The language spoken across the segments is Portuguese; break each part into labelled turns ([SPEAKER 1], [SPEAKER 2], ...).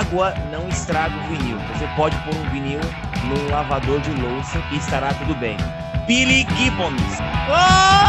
[SPEAKER 1] Água não estraga o vinil. Você pode pôr um vinil no lavador de louça e estará tudo bem. Billy Gibbons. Ah!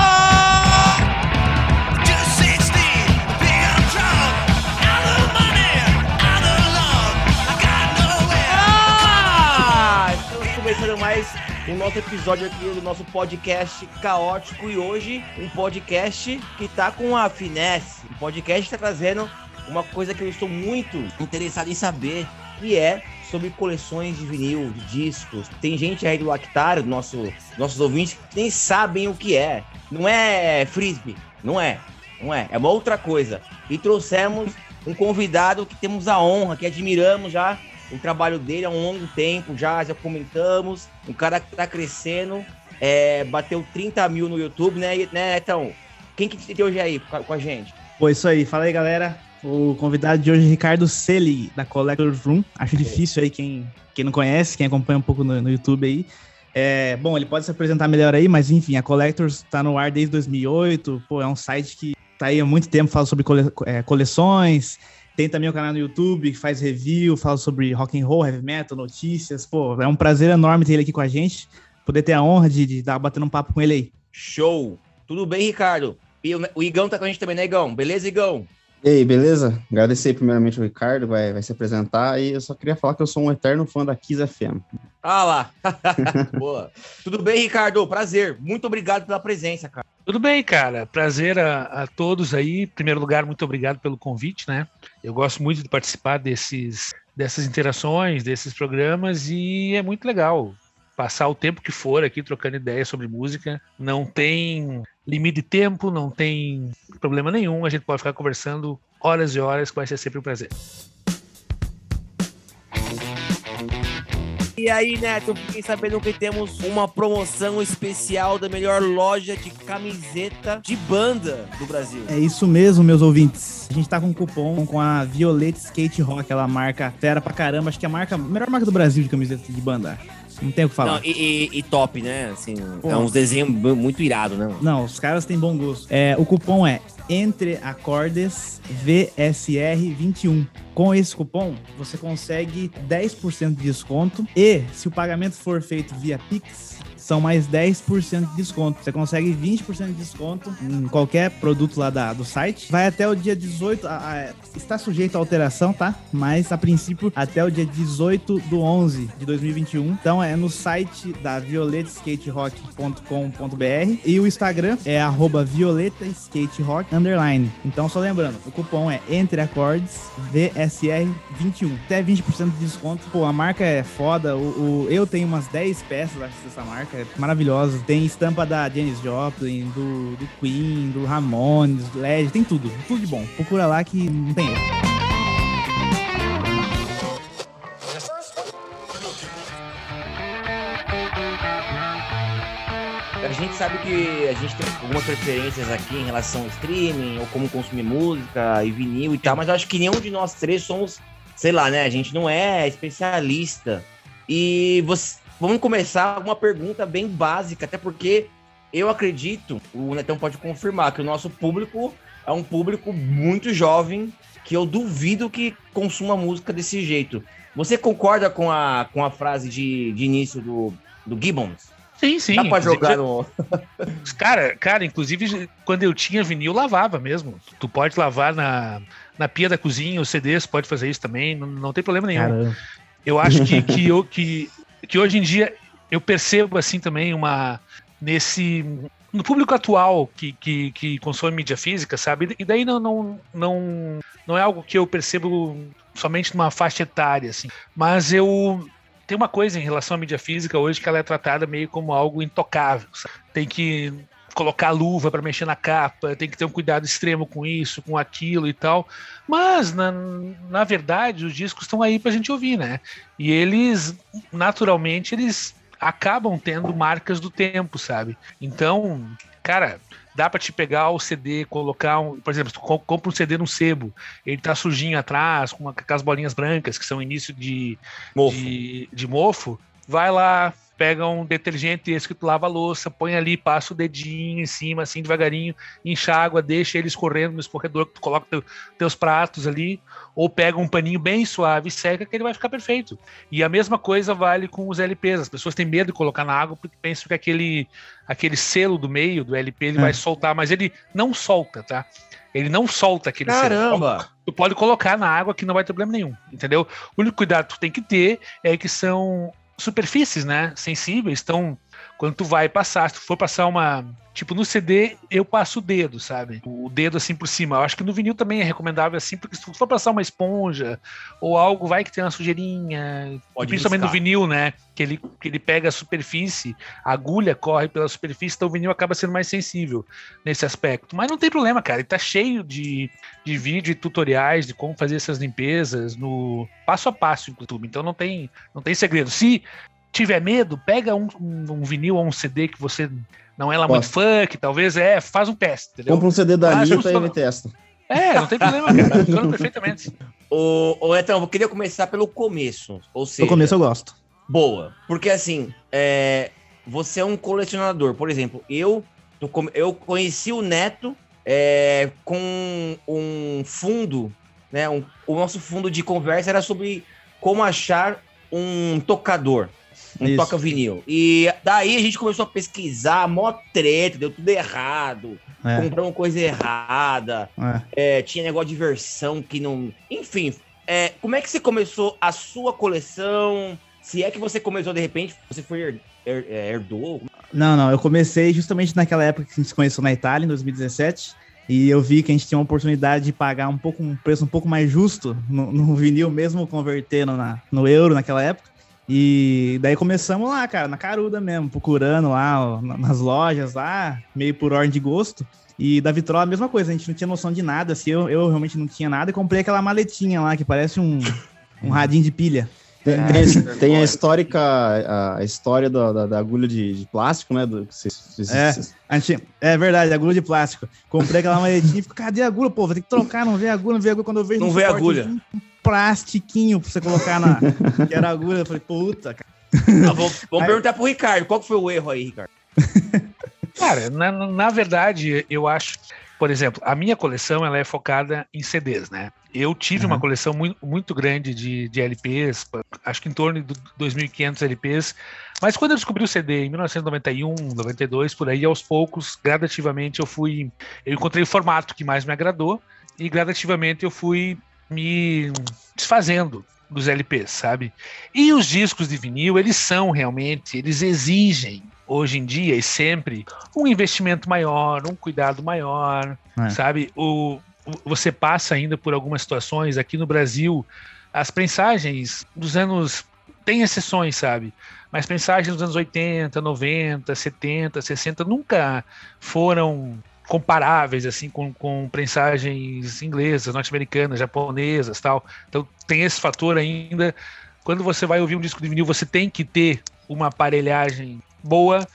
[SPEAKER 1] Estamos começando mais um nosso episódio aqui do nosso podcast caótico e hoje um podcast que tá com a finesse. Um podcast que tá trazendo uma coisa que eu estou muito interessado em saber, que é sobre coleções de vinil, de discos. Tem gente aí do Lactário, nosso, nossos ouvintes, que nem sabem o que é. Não é frisbee, não é. Não é, é uma outra coisa. E trouxemos um convidado que temos a honra, que admiramos já o trabalho dele há um longo tempo, já, já comentamos. Um cara que tá crescendo, é, bateu 30 mil no YouTube, né, né Então, quem que tem hoje aí com a gente?
[SPEAKER 2] Pô, isso aí. Fala aí, galera. O convidado de hoje é Ricardo Selig, da Collector Room. Acho difícil aí quem, quem não conhece, quem acompanha um pouco no, no YouTube aí. É, bom, ele pode se apresentar melhor aí, mas enfim, a Collectors está no ar desde 2008. Pô, é um site que tá aí há muito tempo, fala sobre cole, é, coleções. Tem também o canal no YouTube que faz review, fala sobre rock and roll, heavy metal, notícias. Pô, é um prazer enorme ter ele aqui com a gente. Poder ter a honra de estar batendo um papo com ele aí.
[SPEAKER 1] Show! Tudo bem, Ricardo? E o, o Igão tá com a gente também, né, Igão? Beleza, Igão?
[SPEAKER 3] E aí, beleza? Agradecer primeiramente o Ricardo, vai, vai se apresentar, e eu só queria falar que eu sou um eterno fã da Kiss FM.
[SPEAKER 1] Ah lá! Boa! Tudo bem, Ricardo? Prazer. Muito obrigado pela presença, cara.
[SPEAKER 4] Tudo bem, cara. Prazer a, a, todos aí. Em primeiro lugar, muito obrigado pelo convite, né? Eu gosto muito de participar desses, dessas interações, desses programas, e é muito legal passar o tempo que for aqui trocando ideias sobre música. Não tem limite de tempo, não tem problema nenhum. A gente pode ficar conversando horas e horas, que vai ser sempre um prazer.
[SPEAKER 1] E aí, Neto, fiquei sabendo que temos uma promoção especial da melhor loja de camiseta de banda do Brasil.
[SPEAKER 2] É isso mesmo, meus ouvintes. A gente tá com um cupom com a Violeta Skate Rock, aquela marca fera pra caramba. Acho que é a marca, a melhor marca do Brasil de camiseta de banda. Não tem o que falar. Não,
[SPEAKER 1] e, e, e, top, né? Assim, Pô. é uns desenhos muito irados, né?
[SPEAKER 2] Não, os caras têm bom gosto. É, o cupom é entre acordes VSR21. Com esse cupom, você consegue 10% de desconto e se o pagamento for feito via Pix, são mais 10% de desconto. Você consegue 20% de desconto em qualquer produto lá da, do site. Vai até o dia 18, a, a, está sujeito a alteração, tá? Mas a princípio até o dia 18 do 11 de 2021. Então é no site da violetaskaterock.com.br e o Instagram é arroba violetaskaterock underline. Então só lembrando, o cupom é entre acordes VSR21. Até 20% de desconto. Pô, a marca é foda. O, o eu tenho umas 10 peças dessa marca maravilhosos. Tem estampa da Janis Joplin, do, do Queen, do Ramones, do Led, tem tudo. Tudo de bom. Procura lá que não tem erro.
[SPEAKER 1] A gente sabe que a gente tem algumas preferências aqui em relação ao streaming, ou como consumir música e vinil e tal, mas eu acho que nenhum de nós três somos, sei lá, né? A gente não é especialista. E você, Vamos começar uma pergunta bem básica, até porque eu acredito, o Netão pode confirmar, que o nosso público é um público muito jovem, que eu duvido que consuma música desse jeito. Você concorda com a, com a frase de, de início do, do Gibbons?
[SPEAKER 4] Sim, sim.
[SPEAKER 1] Dá pra jogar no.
[SPEAKER 4] cara, cara, inclusive, quando eu tinha vinil, lavava mesmo. Tu pode lavar na, na pia da cozinha, os CDs pode fazer isso também, não, não tem problema nenhum. Caramba. Eu acho que, que, eu, que que hoje em dia eu percebo assim também uma nesse no público atual que, que, que consome mídia física, sabe? E daí não, não, não, não é algo que eu percebo somente numa faixa etária, assim. Mas eu tem uma coisa em relação à mídia física hoje que ela é tratada meio como algo intocável. Sabe? Tem que colocar luva para mexer na capa, tem que ter um cuidado extremo com isso, com aquilo e tal. Mas, na, na verdade, os discos estão aí para a gente ouvir, né? E eles, naturalmente, eles acabam tendo marcas do tempo, sabe? Então, cara, dá para te pegar o CD, colocar um, por exemplo, tu compra um CD no sebo, ele tá sujinho atrás, com, uma, com as bolinhas brancas, que são início de mofo. De, de mofo vai lá, pega um detergente esse que tu lava a louça, põe ali, passa o dedinho em cima, assim, devagarinho, enxágua, deixa ele escorrendo no escorredor que tu coloca teu, teus pratos ali, ou pega um paninho bem suave e seca que ele vai ficar perfeito. E a mesma coisa vale com os LPs. As pessoas têm medo de colocar na água porque pensam que aquele, aquele selo do meio do LP ele é. vai soltar, mas ele não solta, tá? Ele não solta aquele
[SPEAKER 1] Caramba!
[SPEAKER 4] Selo. Tu pode colocar na água que não vai ter problema nenhum, entendeu? O único cuidado que tu tem que ter é que são superfícies, né, sensíveis. Então, quando tu vai passar, se tu for passar uma, tipo no CD, eu passo o dedo, sabe? O dedo assim por cima. Eu acho que no vinil também é recomendável assim, porque se tu for passar uma esponja ou algo vai que tem uma sujeirinha, Pode principalmente riscar. no vinil, né, que ele que ele pega a superfície, a agulha corre pela superfície, então o vinil acaba sendo mais sensível nesse aspecto. Mas não tem problema, cara, ele tá cheio de, de vídeo e tutoriais de como fazer essas limpezas no passo a passo YouTube. Então não tem não tem segredo. Se tiver medo, pega um, um, um, vinil ou um CD que você não é lá muito fã, que talvez é, faz um teste,
[SPEAKER 3] entendeu? Compra um CD da Anitta e ele testa.
[SPEAKER 4] É, não tem problema, cara. Funciona perfeitamente.
[SPEAKER 1] Ô, ô, então, eu queria começar pelo começo. Ou seja,
[SPEAKER 2] o começo eu gosto.
[SPEAKER 1] Boa. Porque assim, é, você é um colecionador. Por exemplo, eu, eu conheci o Neto é, com um fundo, né? Um, o nosso fundo de conversa era sobre como achar um tocador um toca vinil. E daí a gente começou a pesquisar, mó treta, deu tudo errado. É. Compramos coisa errada. É. É, tinha negócio de versão que não. Enfim, é, como é que você começou a sua coleção? Se é que você começou de repente, você foi her, her, é, herdou?
[SPEAKER 2] Não, não, eu comecei justamente naquela época que a gente se conheceu na Itália, em 2017. E eu vi que a gente tinha uma oportunidade de pagar um pouco um preço um pouco mais justo no, no vinil, mesmo convertendo na, no euro naquela época. E daí começamos lá, cara, na caruda mesmo, procurando lá ó, nas lojas lá, meio por ordem de gosto. E da Vitrola a mesma coisa, a gente não tinha noção de nada, assim, eu, eu realmente não tinha nada e comprei aquela maletinha lá que parece um, um radinho de pilha.
[SPEAKER 3] Tem, tem, tem, a histórica, a, a história da, da, da, agulha de, de, plástico, né? Do,
[SPEAKER 2] se, se, se, é, a gente, é verdade, agulha de plástico. Comprei aquela maletinha e fico, cadê a agulha, pô? Vou ter que trocar, não vê a agulha, não vê a agulha. Quando eu vejo
[SPEAKER 1] não vê a agulha.
[SPEAKER 2] Um plastiquinho pra você colocar na. que era agulha. Eu falei, puta, cara.
[SPEAKER 1] Ah, vamos, vamos aí, perguntar pro Ricardo, qual foi o erro aí, Ricardo?
[SPEAKER 4] Cara, na, na verdade, eu acho por exemplo, a minha coleção ela é focada em CDs, né? Eu tive uhum. uma coleção muito, muito grande de, de LPs, acho que em torno de 2.500 LPs, mas quando eu descobri o CD em 1991, 92, por aí, aos poucos, gradativamente eu fui, eu encontrei o formato que mais me agradou e gradativamente eu fui me desfazendo dos LPs, sabe? E os discos de vinil, eles são realmente, eles exigem hoje em dia e sempre um investimento maior, um cuidado maior, é. sabe? O, o, você passa ainda por algumas situações aqui no Brasil, as prensagens dos anos tem exceções, sabe? Mas prensagens dos anos 80, 90, 70, 60 nunca foram comparáveis assim com, com prensagens inglesas, norte-americanas, japonesas, tal. Então tem esse fator ainda. Quando você vai ouvir um disco de vinil, você tem que ter uma aparelhagem boa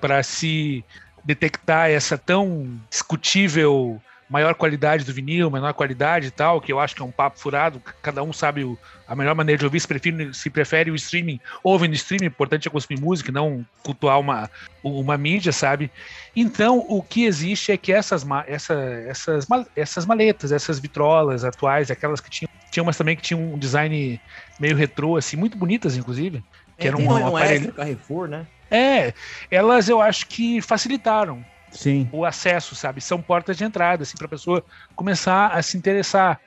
[SPEAKER 4] para se detectar essa tão discutível maior qualidade do vinil, menor qualidade e tal, que eu acho que é um papo furado, cada um sabe o, a melhor maneira de ouvir, se prefere, se prefere o streaming, ouve no streaming, o importante é consumir música, não cultuar uma, uma mídia, sabe? Então, o que existe é que essas, essa, essas, essas maletas, essas vitrolas atuais, aquelas que tinham, tinha umas também que tinham um design meio retrô, assim, muito bonitas, inclusive, que é, eram um, um aparelho...
[SPEAKER 1] Carrefour, né?
[SPEAKER 4] É, elas eu acho que facilitaram
[SPEAKER 2] Sim.
[SPEAKER 4] o acesso, sabe? São portas de entrada, assim, para a pessoa começar a se interessar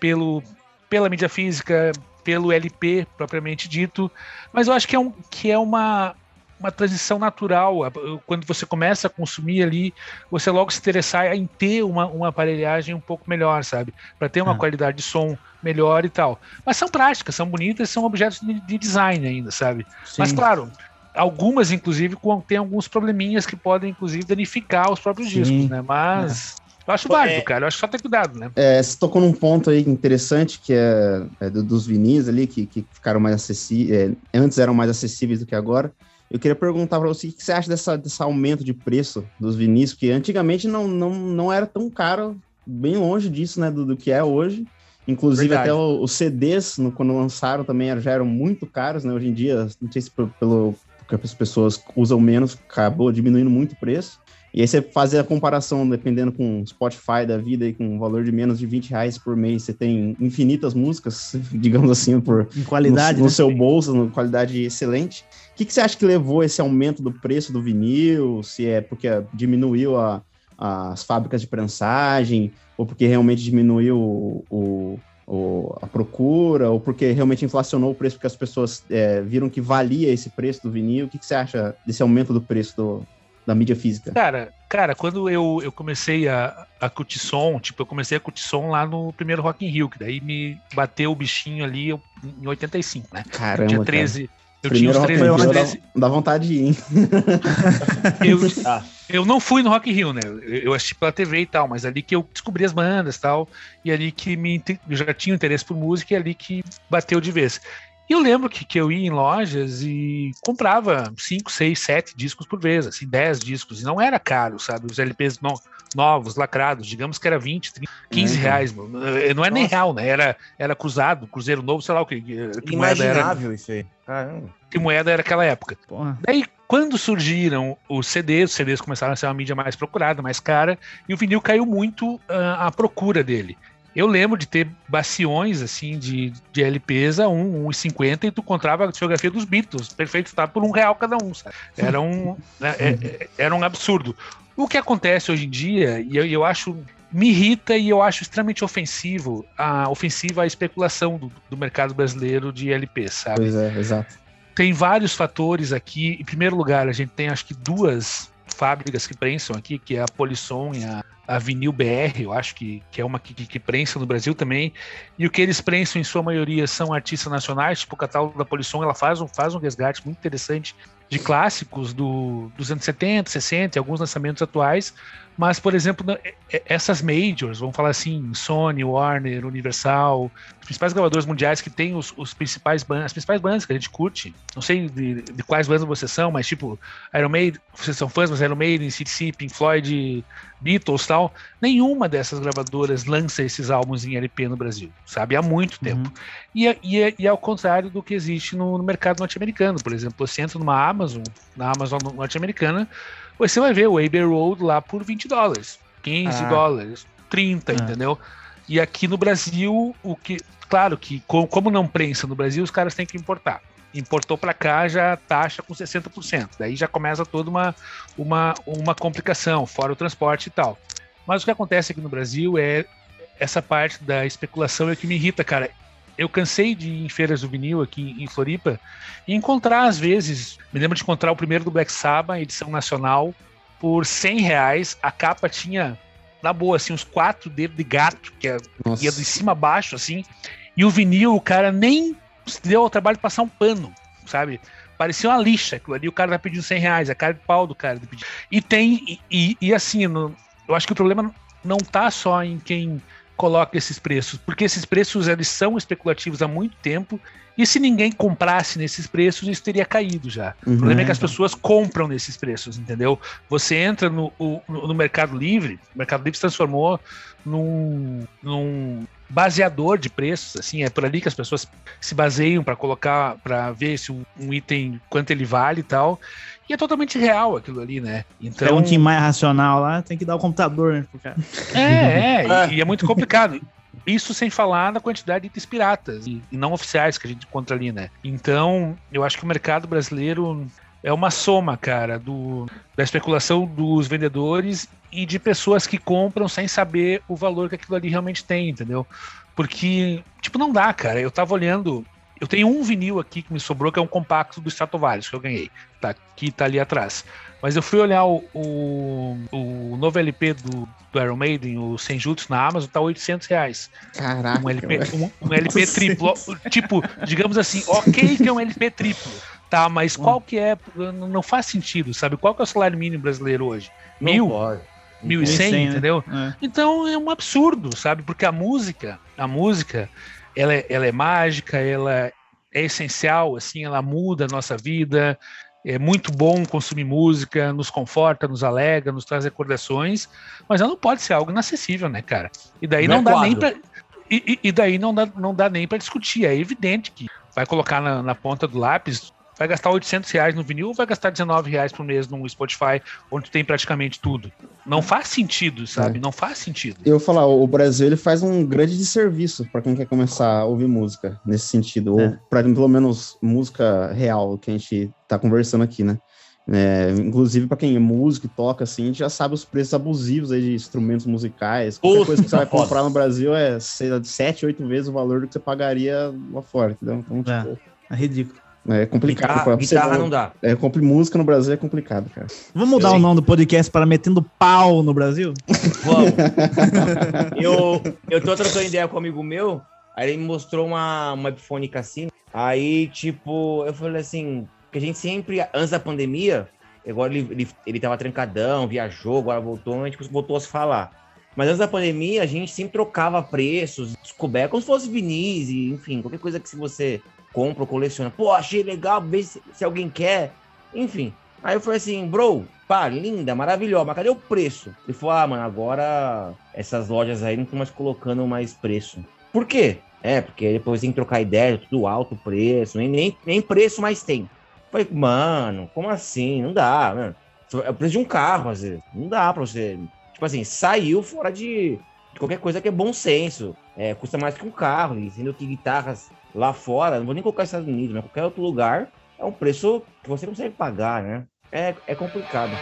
[SPEAKER 4] pelo, pela mídia física, pelo LP propriamente dito. Mas eu acho que é, um, que é uma, uma transição natural. Quando você começa a consumir ali, você logo se interessar em ter uma, uma aparelhagem um pouco melhor, sabe? Para ter uma é. qualidade de som melhor e tal. Mas são práticas, são bonitas, são objetos de, de design ainda, sabe? Sim. Mas claro, algumas, inclusive, tem alguns probleminhas que podem, inclusive, danificar os próprios Sim. discos, né? Mas. É. Eu acho válido, é, cara. Eu acho que só ter cuidado, né?
[SPEAKER 3] É, você tocou num ponto aí interessante, que é, é dos vinis ali, que, que ficaram mais acessíveis. É, antes eram mais acessíveis do que agora. Eu queria perguntar para você o que você acha dessa, desse aumento de preço dos vinis, que antigamente não, não, não era tão caro, bem longe disso, né, do, do que é hoje. Inclusive, Verdade. até os CDs, no, quando lançaram, também já eram muito caros, né? Hoje em dia, não sei se pelo porque as pessoas usam menos, acabou diminuindo muito o preço. E aí você fazer a comparação, dependendo com Spotify da vida e com um valor de menos de 20 reais por mês, você tem infinitas músicas, digamos assim, por
[SPEAKER 2] em qualidade
[SPEAKER 3] no, no
[SPEAKER 2] né?
[SPEAKER 3] seu bolso, no qualidade excelente. O que, que você acha que levou esse aumento do preço do vinil? Se é porque diminuiu a, as fábricas de prensagem, ou porque realmente diminuiu o, o, a procura, ou porque realmente inflacionou o preço porque as pessoas é, viram que valia esse preço do vinil? O que, que você acha desse aumento do preço do, da mídia física?
[SPEAKER 4] Cara, cara, quando eu, eu comecei a, a curtir som, tipo, eu comecei a curtir som lá no primeiro Rock in Rio, que daí me bateu o bichinho ali em 85, né?
[SPEAKER 3] Caramba,
[SPEAKER 4] eu tinha 13.
[SPEAKER 3] Cara.
[SPEAKER 4] Eu
[SPEAKER 3] Primeiro
[SPEAKER 4] tinha uns 13
[SPEAKER 3] 13 dá, dá vontade de ir, hein?
[SPEAKER 4] eu, ah. eu não fui no Rock Rio, né? Eu, assisti pela TV e tal, mas ali que eu descobri as bandas e tal, e ali que me, eu já tinha interesse por música e ali que bateu de vez. E eu lembro que, que eu ia em lojas e comprava 5, 6, 7 discos por vez, assim, 10 discos. E não era caro, sabe? Os LPs no, novos, lacrados, digamos que era 20, 30, 15 uhum. reais. Não é Nossa. nem real, né? Era, era cruzado, cruzeiro novo, sei lá o que. que
[SPEAKER 1] Imaginável era, isso aí. Caramba.
[SPEAKER 4] Que moeda era aquela época. Porra. Daí, quando surgiram os CDs, os CDs começaram a ser uma mídia mais procurada, mais cara, e o vinil caiu muito uh, a procura dele. Eu lembro de ter baciões, assim, de, de LPs a 1, 1,50 e tu encontrava a discografia dos Beatles, perfeito, tá por um real cada um, sabe? Era um, né, é, era um absurdo. O que acontece hoje em dia, e eu, eu acho me irrita e eu acho extremamente ofensivo a ofensiva a especulação do, do mercado brasileiro de LPs, sabe?
[SPEAKER 3] Pois é, exato.
[SPEAKER 4] Tem vários fatores aqui. Em primeiro lugar, a gente tem acho que duas fábricas que prensam aqui, que é a Polisson e a, a Vinil BR, eu acho que, que é uma que, que, prensa no Brasil também. E o que eles prensam, em sua maioria, são artistas nacionais, tipo o catálogo da Polisson, ela faz um, faz um resgate muito interessante de clássicos do, dos anos 70, 60 e alguns lançamentos atuais. Mas, por exemplo, essas majors, vamos falar assim, Sony, Warner, Universal, os principais gravadores mundiais que têm os, os principais bandas, as principais bandas que a gente curte. Não sei de, de, quais bandas vocês são, mas tipo, Iron Maiden, vocês são fãs, mas Iron Maiden, CDC, Pink Floyd, Beatles tal. Nenhuma dessas gravadoras lança esses álbuns em LP no Brasil, sabe? Há muito tempo. Uhum. E, é, e, e, ao contrário do que existe no, no mercado norte-americano. Por exemplo, você entra numa Amazon, na Amazon norte-americana, você vai ver o Abbey Road lá por 20 dólares, 15 ah. dólares, 30, ah. entendeu? E aqui no Brasil, o que. Claro que, como não prensa no Brasil, os caras têm que importar. Importou para cá já taxa com 60%. Daí já começa toda uma, uma, uma complicação, fora o transporte e tal. Mas o que acontece aqui no Brasil é essa parte da especulação é que me irrita, cara. Eu cansei de ir em feiras do vinil aqui em Floripa e encontrar, às vezes, me lembro de encontrar o primeiro do Black Sabbath, edição nacional, por 100 reais. A capa tinha, na boa, assim, uns quatro dedos de gato, que é, ia de cima a baixo, assim. E o vinil, o cara nem deu ao trabalho de passar um pano, sabe? Parecia uma lixa aquilo ali. O cara tá pedindo 100 reais, a cara de pau do cara. E tem, e, e, e assim, no, eu acho que o problema não tá só em quem coloca esses preços, porque esses preços eles são especulativos há muito tempo e se ninguém comprasse nesses preços, isso teria caído já. Uhum. O problema é que as pessoas compram nesses preços, entendeu? Você entra no, no, no Mercado Livre, o Mercado Livre se transformou num, num baseador de preços, assim, é por ali que as pessoas se baseiam para colocar, para ver se um, um, item, quanto ele vale e tal. E é totalmente real aquilo ali, né?
[SPEAKER 2] Então. É um time mais racional lá, tem que dar o computador, né, pro cara.
[SPEAKER 4] É, é, e, e é muito complicado. Isso sem falar na quantidade de itens piratas e não oficiais que a gente encontra ali, né? Então, eu acho que o mercado brasileiro é uma soma, cara, do, da especulação dos vendedores e de pessoas que compram sem saber o valor que aquilo ali realmente tem, entendeu? Porque, tipo, não dá, cara. Eu tava olhando eu tenho um vinil aqui que me sobrou, que é um compacto do Stratovarius, que eu ganhei. Tá, que tá ali atrás. Mas eu fui olhar o, o, o novo LP do, do Iron Maiden, o Senjutsu, na Amazon, tá 800 reais.
[SPEAKER 3] Caraca.
[SPEAKER 4] Um LP, um, um LP triplo. tipo, digamos assim, ok que é um LP triplo. Tá, mas hum. qual que é. Não faz sentido, sabe? Qual que é o salário mínimo brasileiro hoje?
[SPEAKER 3] Não Mil? Pode.
[SPEAKER 4] 1.100, né? entendeu? É. Então é um absurdo, sabe? Porque a música, a música, ela é, ela é mágica, ela é essencial, assim, ela muda a nossa vida. É muito bom consumir música, nos conforta, nos alegra, nos traz recordações, mas ela não pode ser algo inacessível, né, cara? E daí não, não é dá quadro. nem pra. E, e, daí não dá, não dá nem para discutir. É evidente que vai colocar na, na ponta do lápis vai gastar 800 reais no vinil ou vai gastar 19 reais por mês no Spotify, onde tem praticamente tudo? Não faz sentido, sabe? É. Não faz sentido.
[SPEAKER 3] Eu vou falar, o Brasil ele faz um grande desserviço para quem quer começar a ouvir música nesse sentido, é. ou para pelo menos música real que a gente tá conversando aqui, né? É, inclusive, para quem é músico e toca, assim, já sabe os preços abusivos aí de instrumentos musicais. Qualquer coisa que você vai comprar no Brasil é sei lá, 7, 8 vezes o valor do que você pagaria lá fora, entendeu?
[SPEAKER 2] Então, é, tipo, é, é ridículo.
[SPEAKER 3] É complicado. Guitarra,
[SPEAKER 1] guitarra não dá.
[SPEAKER 3] É, compre música no Brasil é complicado, cara.
[SPEAKER 2] Vamos mudar o nome do podcast para Metendo Pau no Brasil? Vamos.
[SPEAKER 1] eu, eu tô trocando ideia com um amigo meu, aí ele me mostrou uma, uma Epiphone Cassino. Aí, tipo, eu falei assim, que a gente sempre, antes da pandemia, agora ele, ele, ele tava trancadão, viajou, agora voltou, a gente voltou a se falar. Mas antes da pandemia, a gente sempre trocava preços, descoberto, como se fosse vinis, enfim, qualquer coisa que se você compra ou coleciona. Pô, achei legal, vê se, se alguém quer. Enfim. Aí eu falei assim, bro, pá, linda, maravilhosa, mas cadê o preço? Ele falou, ah, mano, agora essas lojas aí não estão mais colocando mais preço. Por quê? É, porque depois tem que trocar ideia, tudo alto preço, nem, nem, nem preço mais tem. Eu falei, mano, como assim? Não dá, mano. É o preço de um carro, às vezes. Não dá pra você. Tipo assim, saiu fora de, de qualquer coisa que é bom senso. É, custa mais que um carro, e sendo que guitarras lá fora, não vou nem colocar Estados Unidos, mas qualquer outro lugar, é um preço que você consegue pagar, né? É, é complicado.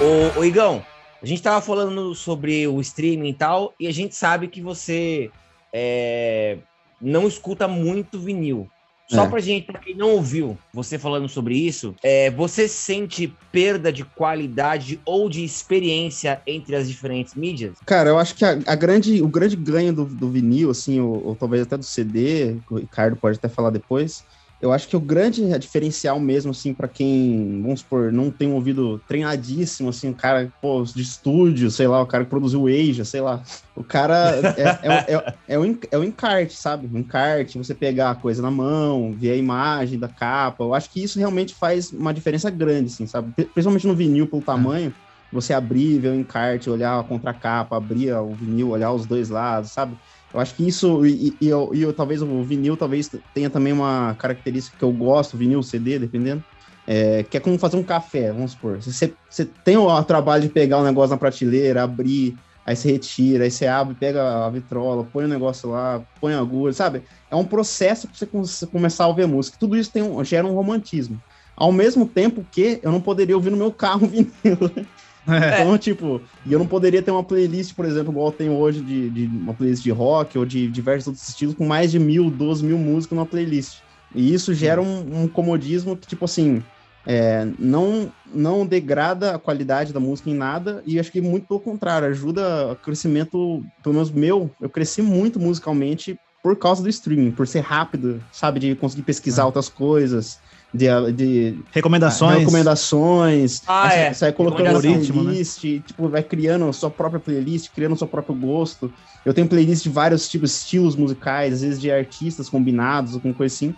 [SPEAKER 1] Ô, ô, Igão, a gente tava falando sobre o streaming e tal, e a gente sabe que você é, não escuta muito vinil. Só é. pra gente, pra quem não ouviu você falando sobre isso, é, você sente perda de qualidade ou de experiência entre as diferentes mídias?
[SPEAKER 3] Cara, eu acho que a, a grande, o grande ganho do, do vinil, assim, ou, ou, talvez até do CD, o Ricardo pode até falar depois, eu acho que o grande diferencial mesmo, assim, para quem, vamos supor, não tem um ouvido treinadíssimo, assim, o cara, pô, de estúdio, sei lá, o cara que produziu Asia, sei lá. O cara é, é, é, é, o, é o encarte, sabe? O encarte, você pegar a coisa na mão, ver a imagem da capa. Eu acho que isso realmente faz uma diferença grande, assim, sabe? Principalmente no vinil, pelo tamanho. Você abrir, ver o encarte, olhar a contracapa, abrir o vinil, olhar os dois lados, sabe? Eu acho que isso, e, e, e, e talvez o vinil talvez tenha também uma característica que eu gosto, vinil, CD, dependendo, é, que é como fazer um café, vamos supor. Você, tem o, o trabalho de pegar o um negócio na prateleira, abrir, aí você retira, aí você abre, pega a vitrola, põe o negócio lá, põe a agulha, sabe? É um processo para você começar a ouvir música. Tudo isso tem um, gera um romantismo. Ao mesmo tempo que eu não poderia ouvir no meu carro vinil. É. Então, tipo, e eu não poderia ter uma playlist, por exemplo, igual eu tenho hoje, de, de, uma playlist de rock ou de diversos outros estilos, com mais de mil, doze mil músicas numa playlist. E isso gera um, um comodismo que, tipo assim, é, não, não degrada a qualidade da música em nada, e acho que muito pelo contrário, ajuda o crescimento, pelo menos meu, eu cresci muito musicalmente por causa do streaming, por ser rápido, sabe, de conseguir pesquisar é. outras coisas, de, de
[SPEAKER 2] recomendações.
[SPEAKER 3] recomendações.
[SPEAKER 1] Ah, é.
[SPEAKER 3] Você vai colocando algoritmo, playlist, né? tipo, vai criando a sua própria playlist, criando o seu próprio gosto. Eu tenho playlist de vários tipos, estilos musicais, às vezes de artistas combinados, alguma coisa assim.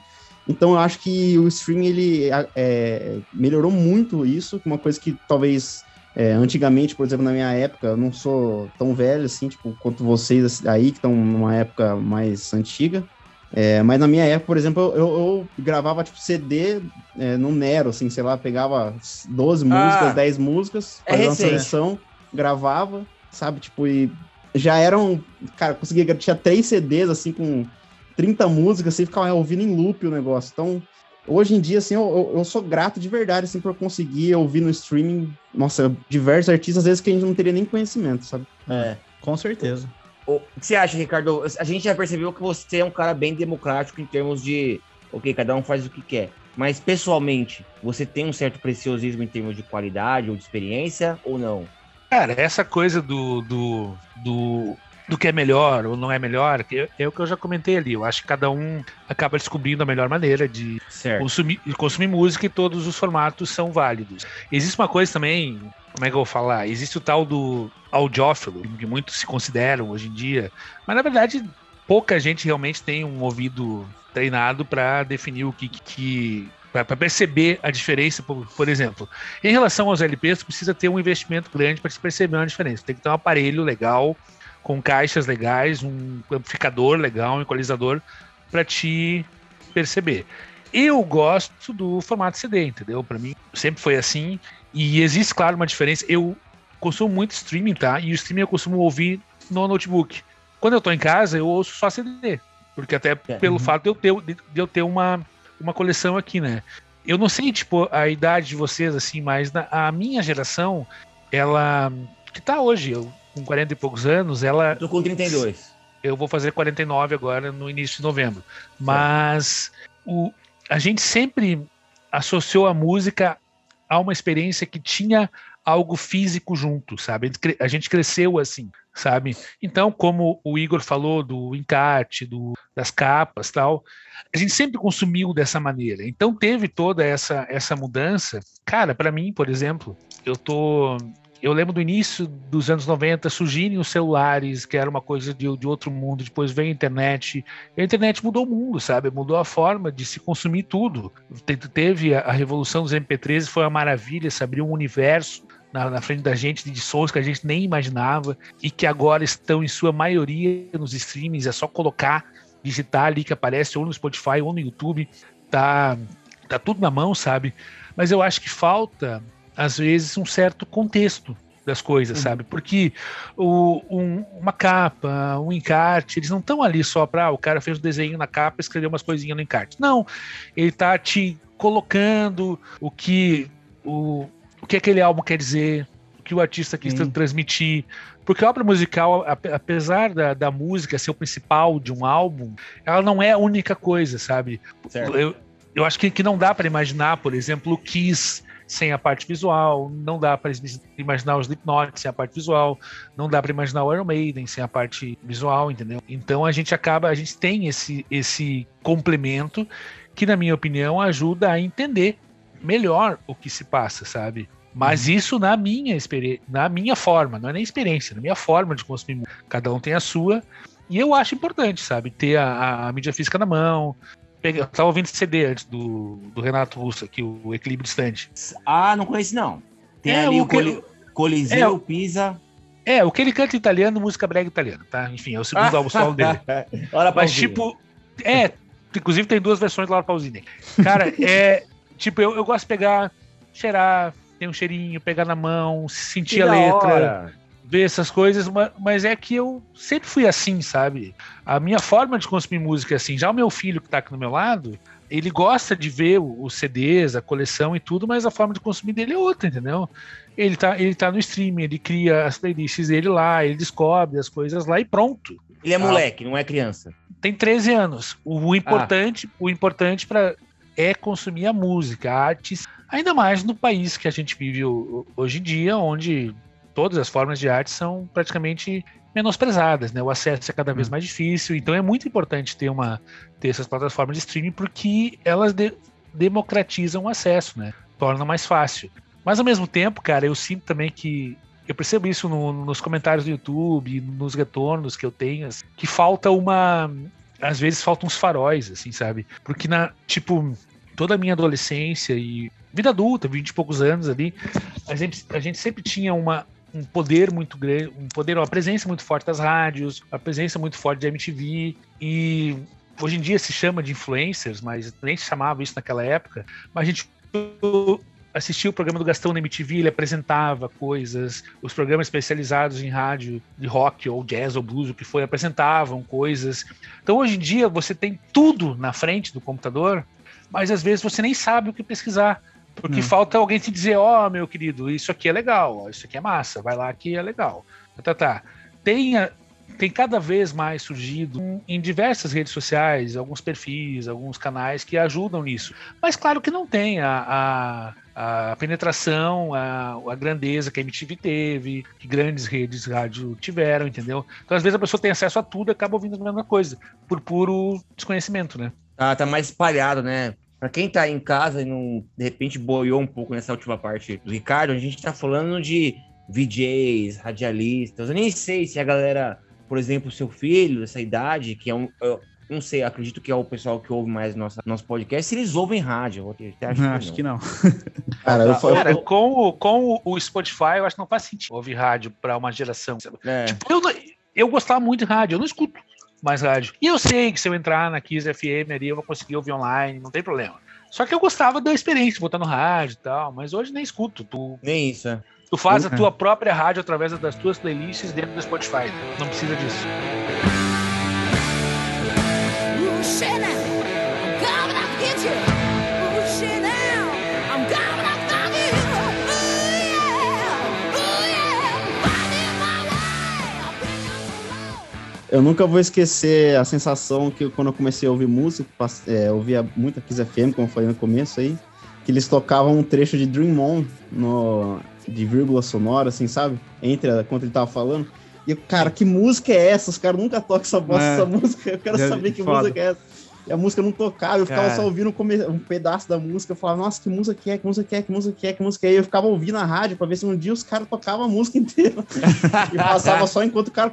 [SPEAKER 3] Então eu acho que o streaming ele é, melhorou muito isso, uma coisa que talvez é, antigamente, por exemplo, na minha época, eu não sou tão velho assim, tipo, quanto vocês aí que estão numa época mais antiga. É, mas na minha época, por exemplo, eu, eu gravava tipo CD é, no Nero, assim, sei lá, pegava 12 ah, músicas, 10 músicas,
[SPEAKER 1] é fazia
[SPEAKER 3] uma seleção, gravava, sabe, tipo, e já eram, cara, conseguia, tinha três CDs, assim, com 30 músicas, assim, ficava ouvindo em loop o negócio, então, hoje em dia, assim, eu, eu, sou grato de verdade, assim, por conseguir ouvir no streaming, nossa, diversos artistas, às vezes que a gente não teria nem conhecimento, sabe?
[SPEAKER 2] É, com certeza.
[SPEAKER 1] O que você acha, Ricardo? A gente já percebeu que você é um cara bem democrático em termos de, ok, cada um faz o que quer. Mas pessoalmente, você tem um certo preciosismo em termos de qualidade ou de experiência ou não?
[SPEAKER 4] Cara, essa coisa do, do, do, do que é melhor ou não é melhor, é, é, o que eu já comentei ali. Eu acho que cada um acaba descobrindo a melhor maneira de consumir, consumir música e todos os formatos são válidos. Existe uma coisa também como é que eu vou falar? Existe o tal do audiófilo, que muitos se consideram hoje em dia, mas na verdade pouca gente realmente tem um ouvido treinado para definir o que, que para perceber a diferença, por, por, exemplo. Em relação aos LPs, precisa ter um investimento grande para se perceber uma diferença. Tem que ter um aparelho legal, com caixas legais, um amplificador legal, um equalizador para te perceber. Eu gosto do formato CD, entendeu? Para mim sempre foi assim. E existe, claro, uma diferença. Eu consumo muito streaming, tá? E o streaming eu costumo ouvir no notebook. Quando eu tô em casa, eu ouço só CD. Porque até é. pelo fato de eu ter, de eu ter uma, uma coleção aqui, né? Eu não sei, tipo, a idade de vocês, assim, mas na, a minha geração, ela. que tá hoje, eu, com 40 e poucos anos, ela.
[SPEAKER 1] tô com 32.
[SPEAKER 4] Eu vou fazer 49 agora, no início de novembro. Mas o, a gente sempre associou a música a uma experiência que tinha algo físico junto, sabe? A gente cresceu assim, sabe? Então, como o Igor falou do encarte, do, das capas, tal, a gente sempre consumiu dessa maneira. Então, teve toda essa essa mudança. Cara, para mim, por exemplo, eu tô eu lembro do início dos anos 90 surgirem os celulares, que era uma coisa de, de outro mundo, depois veio a internet. A internet mudou o mundo, sabe? Mudou a forma de se consumir tudo. Te, teve a, a, revolução dos MP3, foi uma maravilha, se abriu um universo na, na, frente da gente de sons que a gente nem imaginava e que agora estão em sua maioria nos streamings. É só colocar, digitar ali que aparece ou no Spotify ou no YouTube. Tá, tá tudo na mão, sabe? Mas eu acho que falta às vezes, um certo contexto das coisas, uhum. sabe? Porque o, um, uma capa, um encarte, eles não estão ali só para ah, o cara fez o um desenho na capa e escreveu umas coisinhas no encarte. Não, ele tá te colocando o que o, o que aquele álbum quer dizer, o que o artista quis uhum. transmitir. Porque a obra musical, apesar da, da música ser o principal de um álbum, ela não é a única coisa, sabe? Eu, eu acho que, que não dá para imaginar, por exemplo, o Kiss sem a parte visual, não dá para imaginar o Slipknot sem a parte visual, não dá para imaginar o Iron Maiden sem a parte visual, entendeu? Então a gente acaba, a gente tem esse esse complemento que na minha opinião ajuda a entender melhor o que se passa, sabe? Mas uhum. isso na minha experiência, na minha forma, não é nem experiência, na minha forma de consumir. Cada um tem a sua. E eu acho importante, sabe? Ter a, a mídia física na mão, eu tava ouvindo CD antes do, do Renato Russo aqui, o Equilíbrio Distante.
[SPEAKER 1] Ah, não conheço não. Tem é, ali o, o Coliseu, é, o Pisa.
[SPEAKER 4] É, o que ele canta em italiano, música brega italiana, tá? Enfim, é o segundo álbum solo dele. Ora, Mas, tipo, é, inclusive tem duas versões do Laura Pausini. Cara, é, tipo, eu, eu gosto de pegar, cheirar, tem um cheirinho, pegar na mão, sentir que a letra. Hora ver essas coisas, mas é que eu sempre fui assim, sabe? A minha forma de consumir música é assim. Já o meu filho que tá aqui do meu lado, ele gosta de ver os CDs, a coleção e tudo, mas a forma de consumir dele é outra, entendeu? Ele tá, ele tá no streaming, ele cria as playlists dele lá, ele descobre as coisas lá e pronto.
[SPEAKER 1] Ele é moleque, ah, não é criança.
[SPEAKER 4] Tem 13 anos. O, importante, ah. o importante para é consumir a música, a arte, ainda mais no país que a gente vive hoje em dia, onde todas as formas de arte são praticamente menosprezadas, né? O acesso é cada vez hum. mais difícil, então é muito importante ter uma ter essas plataformas de streaming porque elas de, democratizam o acesso, né? Torna mais fácil. Mas ao mesmo tempo, cara, eu sinto também que eu percebo isso no, nos comentários do YouTube, nos retornos que eu tenho, assim, que falta uma às vezes faltam uns faróis, assim, sabe? Porque na, tipo, toda a minha adolescência e vida adulta, vinte e poucos anos ali, a gente, a gente sempre tinha uma, um poder muito grande, um poder, uma presença muito forte das rádios, uma presença muito forte de MTV e hoje em dia se chama de influencers, mas nem se chamava isso naquela época. Mas a gente assistia o programa do Gastão na MTV, ele apresentava coisas, os programas especializados em rádio de rock ou jazz ou blues, o que foi, apresentavam coisas. Então hoje em dia você tem tudo na frente do computador, mas às vezes você nem sabe o que pesquisar. Porque hum. falta alguém te dizer, ó, oh, meu querido, isso aqui é legal, isso aqui é massa, vai lá que é legal. Tá, tá. Tem, tem cada vez mais surgido em diversas redes sociais, alguns perfis, alguns canais que ajudam nisso. Mas claro que não tem a, a, a penetração, a, a grandeza que a MTV teve, que grandes redes de rádio tiveram, entendeu? Então, às vezes, a pessoa tem acesso a tudo e acaba ouvindo a mesma coisa, por puro desconhecimento, né?
[SPEAKER 1] Ah, tá mais espalhado, né? Para quem tá em casa e não, de repente, boiou um pouco nessa última parte do Ricardo, a gente tá falando de VJs, radialistas. Eu nem sei se a galera, por exemplo, seu filho, dessa idade, que é um. Eu não sei, acredito que é o pessoal que ouve mais nossa, nosso podcast, se eles ouvem rádio.
[SPEAKER 2] Eu acho, não, acho que não.
[SPEAKER 4] Cara, eu falo, Cara, com, o, com o Spotify, eu acho que não faz sentido ouvir rádio para uma geração. É. Tipo, eu, eu gostava muito de rádio, eu não escuto mais rádio. E eu sei que se eu entrar na Kiss FM ali, eu vou conseguir ouvir online, não tem problema. Só que eu gostava da experiência de botar no rádio e tal, mas hoje nem escuto. Tu,
[SPEAKER 1] nem isso, é.
[SPEAKER 4] Tu faz a tua própria rádio através das tuas playlists dentro do Spotify. Não precisa disso.
[SPEAKER 3] Eu nunca vou esquecer a sensação que quando eu comecei a ouvir música, é, ouvia muito a Kiss FM, como eu falei no começo aí, que eles tocavam um trecho de Dream On no, de vírgula sonora, assim, sabe? Entre quando ele tava falando. E, cara, que música é essa? Os caras nunca tocam essa, é. essa música. Eu quero saber que foda. música é essa. E a música não tocava, eu ficava cara. só ouvindo um pedaço da música. Eu falava, nossa, que música que é, que música que é, que música que é, que música é. E eu ficava ouvindo a rádio pra ver se um dia os caras tocavam a música inteira. e passava só enquanto o cara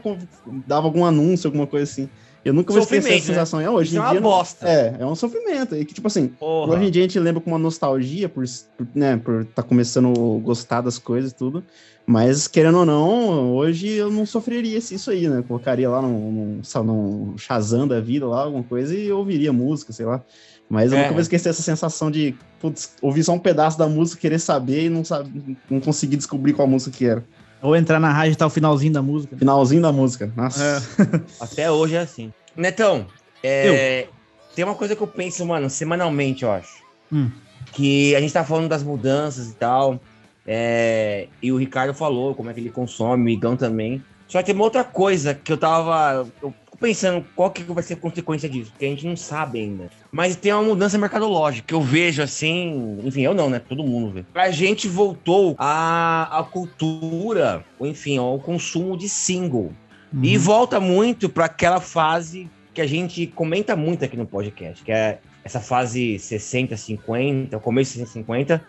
[SPEAKER 3] dava algum anúncio, alguma coisa assim. Eu nunca vou esquecer essa né? sensação. É, hoje em é dia. É uma bosta. É, é um sofrimento. E que, tipo assim, Porra. hoje em dia a gente lembra com uma nostalgia por, por né, por estar tá começando a gostar das coisas e tudo. Mas, querendo ou não, hoje eu não sofreria isso aí, né? Colocaria lá num, num, num Shazam da vida lá, alguma coisa, e ouviria música, sei lá. Mas eu é. nunca vou esquecer essa sensação de putz, ouvir só um pedaço da música, querer saber e não, sabe, não conseguir descobrir qual música que era.
[SPEAKER 2] Ou entrar na rádio e tá o finalzinho da música.
[SPEAKER 3] Finalzinho da música, nossa.
[SPEAKER 1] É. Até hoje é assim. Netão, é, tem uma coisa que eu penso, mano, semanalmente, eu acho. Hum. Que a gente tá falando das mudanças e tal. É, e o Ricardo falou como é que ele consome, o Migão também. Só que tem uma outra coisa que eu tava. Eu fico pensando qual que vai ser a consequência disso, porque a gente não sabe ainda. Mas tem uma mudança mercadológica que eu vejo assim. Enfim, eu não, né? Todo mundo vê. A gente voltou à, à cultura, ou enfim, ao consumo de single. Uhum. E volta muito para aquela fase que a gente comenta muito aqui no podcast, que é essa fase 60, 50, o começo de 50,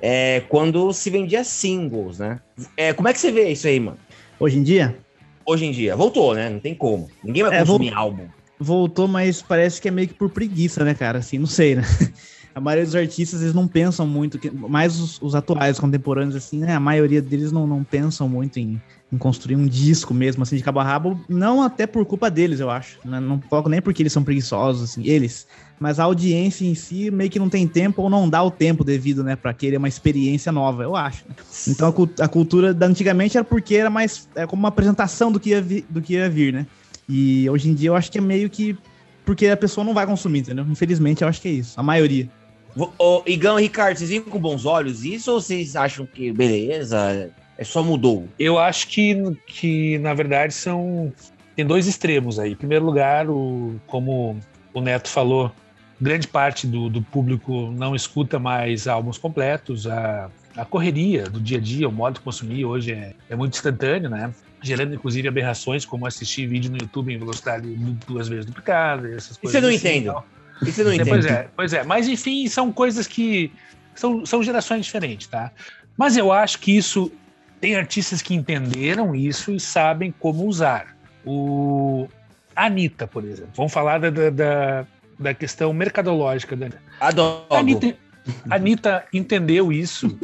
[SPEAKER 1] é, quando se vendia singles, né? É, como é que você vê isso aí, mano?
[SPEAKER 2] Hoje em dia?
[SPEAKER 1] Hoje em dia. Voltou, né? Não tem como. Ninguém vai é, consumir volt... álbum.
[SPEAKER 2] Voltou, mas parece que é meio que por preguiça, né, cara? Assim, não sei, né? A maioria dos artistas, eles não pensam muito, mais os, os atuais, contemporâneos, assim, né? A maioria deles não, não pensam muito em em construir um disco mesmo, assim, de cabo a rabo, não até por culpa deles, eu acho. Não, né? não coloco nem porque eles são preguiçosos, assim, eles. Mas a audiência em si meio que não tem tempo ou não dá o tempo devido, né, para querer uma experiência nova, eu acho. Então a, a, cultura da antigamente era porque era mais é como uma apresentação do que, ia vi, do que ia vir, né? E hoje em dia eu acho que é meio que porque a pessoa não vai consumir, entendeu? Infelizmente eu acho que é isso, a maioria.
[SPEAKER 1] Ô, Igão e Ricardo, vocês viram com bons olhos isso ou vocês acham que beleza, é só mudou?
[SPEAKER 4] Eu acho que, que na verdade, são. Tem dois extremos aí. Em primeiro lugar, o, como o Neto falou, grande parte do, do público não escuta mais álbuns completos. A, a correria do dia a dia, o modo de consumir hoje é, é muito instantâneo, né? Gerando, inclusive, aberrações como assistir vídeo no YouTube em velocidade duas vezes duplicada, essas coisas.
[SPEAKER 1] Isso eu não assim, entendo. Isso não entendo.
[SPEAKER 4] Pois é, pois é. Mas, enfim, são coisas que. São, são gerações diferentes, tá? Mas eu acho que isso tem artistas que entenderam isso e sabem como usar. O Anitta, por exemplo. Vamos falar da, da, da questão mercadológica da
[SPEAKER 1] Adoro.
[SPEAKER 4] Anitta, a Anitta entendeu isso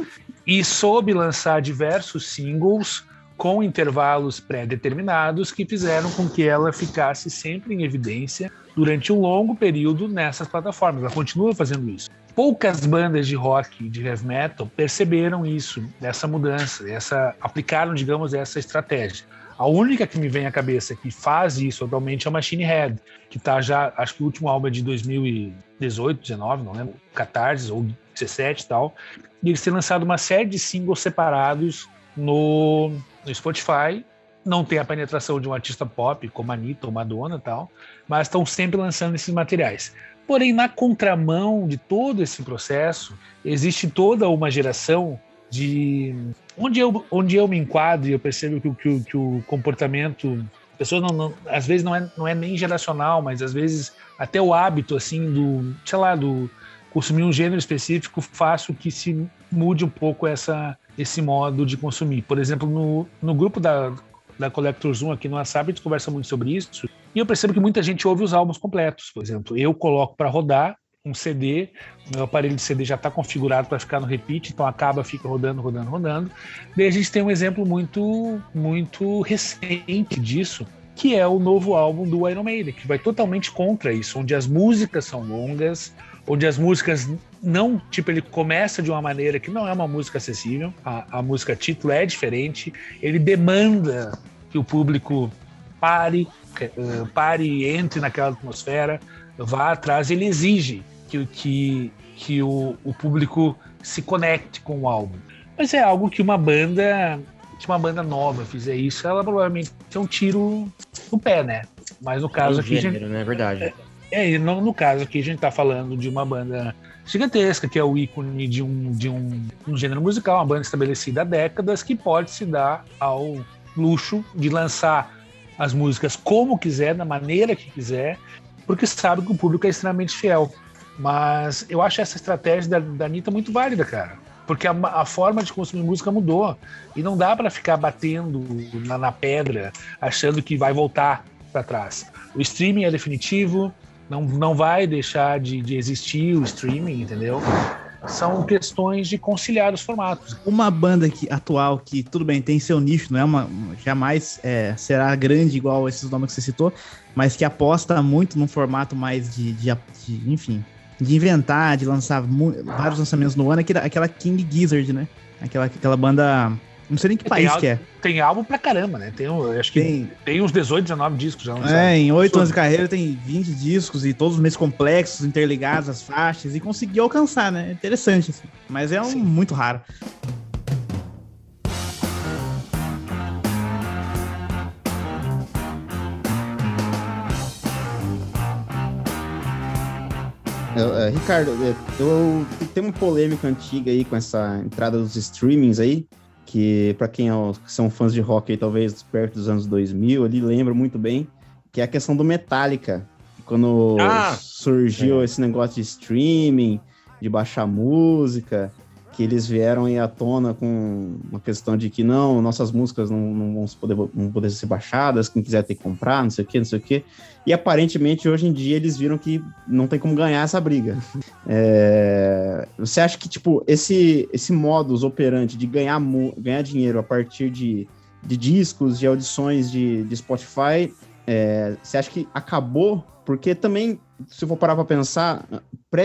[SPEAKER 4] e soube lançar diversos singles com intervalos pré-determinados que fizeram com que ela ficasse sempre em evidência durante um longo período nessas plataformas. Ela continua fazendo isso poucas bandas de rock de heavy metal perceberam isso, essa mudança, essa aplicaram, digamos, essa estratégia. A única que me vem à cabeça que faz isso atualmente é o Machine Head, que está já, acho que o último álbum é de 2018, 19, não lembro, Catarse ou 17 e tal. E eles têm lançado uma série de singles separados no, no Spotify. Não tem a penetração de um artista pop como Anitta ou Madonna e tal, mas estão sempre lançando esses materiais. Porém, na contramão de todo esse processo, existe toda uma geração de. Onde eu, onde eu me enquadro e eu percebo que, que, que o comportamento. Pessoas não, não, às vezes não é, não é nem geracional, mas às vezes até o hábito, assim, do. sei lá, do consumir um gênero específico faz com que se mude um pouco essa, esse modo de consumir. Por exemplo, no, no grupo da, da Collectors 1 aqui no WhatsApp, a gente conversa muito sobre isso. E eu percebo que muita gente ouve os álbuns completos. Por exemplo, eu coloco para rodar um CD, meu aparelho de CD já está configurado para ficar no repeat, então acaba, fica rodando, rodando, rodando. Daí a gente tem um exemplo muito, muito recente disso, que é o novo álbum do Iron Maiden, que vai totalmente contra isso, onde as músicas são longas, onde as músicas não, tipo, ele começa de uma maneira que não é uma música acessível, a, a música título é diferente, ele demanda que o público pare, uh, pare, entre naquela atmosfera, vá atrás, ele exige que, que, que o, o público se conecte com o álbum. Mas é algo que uma banda que uma banda nova fizer isso, ela provavelmente é um tiro no pé, né? Mas no caso é aqui.
[SPEAKER 1] Gênero, gente, né? É verdade.
[SPEAKER 4] É, é no, no, caso aqui a gente tá falando de uma banda gigantesca, que é o ícone de um, de um, um gênero musical, uma banda estabelecida há décadas, que pode se dar ao luxo de lançar as músicas como quiser, da maneira que quiser, porque sabe que o público é extremamente fiel. Mas eu acho essa estratégia da, da Anitta muito válida, cara. Porque a, a forma de consumir música mudou. E não dá para ficar batendo na, na pedra, achando que vai voltar para trás. O streaming é definitivo, não, não vai deixar de, de existir o streaming, entendeu? são questões de conciliar os formatos.
[SPEAKER 2] Uma banda que, atual que, tudo bem, tem seu nicho, não é uma. jamais é, será grande igual esses nomes que você citou, mas que aposta muito num formato mais de, de, de enfim, de inventar, de lançar vários lançamentos no ano, aquela, aquela King Gizzard, né? Aquela, aquela banda. Não sei nem que país
[SPEAKER 4] que
[SPEAKER 2] é.
[SPEAKER 4] Tem álbum pra caramba, né? Tem, acho que tem, tem uns 18, 19 discos já.
[SPEAKER 2] É, em 8 anos de carreira tem 20 discos e todos os meses complexos, interligados, as faixas, e conseguiu alcançar, né? Interessante, assim. Mas é um Sim. muito raro.
[SPEAKER 3] É, Ricardo, é, eu, tenho uma polêmica antiga aí com essa entrada dos streamings aí, que para quem é, são fãs de rock aí, talvez perto dos anos 2000, ali lembra muito bem, que é a questão do Metallica. Quando ah, surgiu é. esse negócio de streaming, de baixar música, que eles vieram aí à tona com uma questão de que não, nossas músicas não, não vão poder, não poder ser baixadas, quem quiser ter que comprar, não sei o que, não sei o que. E aparentemente hoje em dia eles viram que não tem como ganhar essa briga. É... Você acha que, tipo, esse, esse modus operandi de ganhar, ganhar dinheiro a partir de, de discos, de audições de, de Spotify, é... você acha que acabou? Porque também, se eu for parar pra pensar,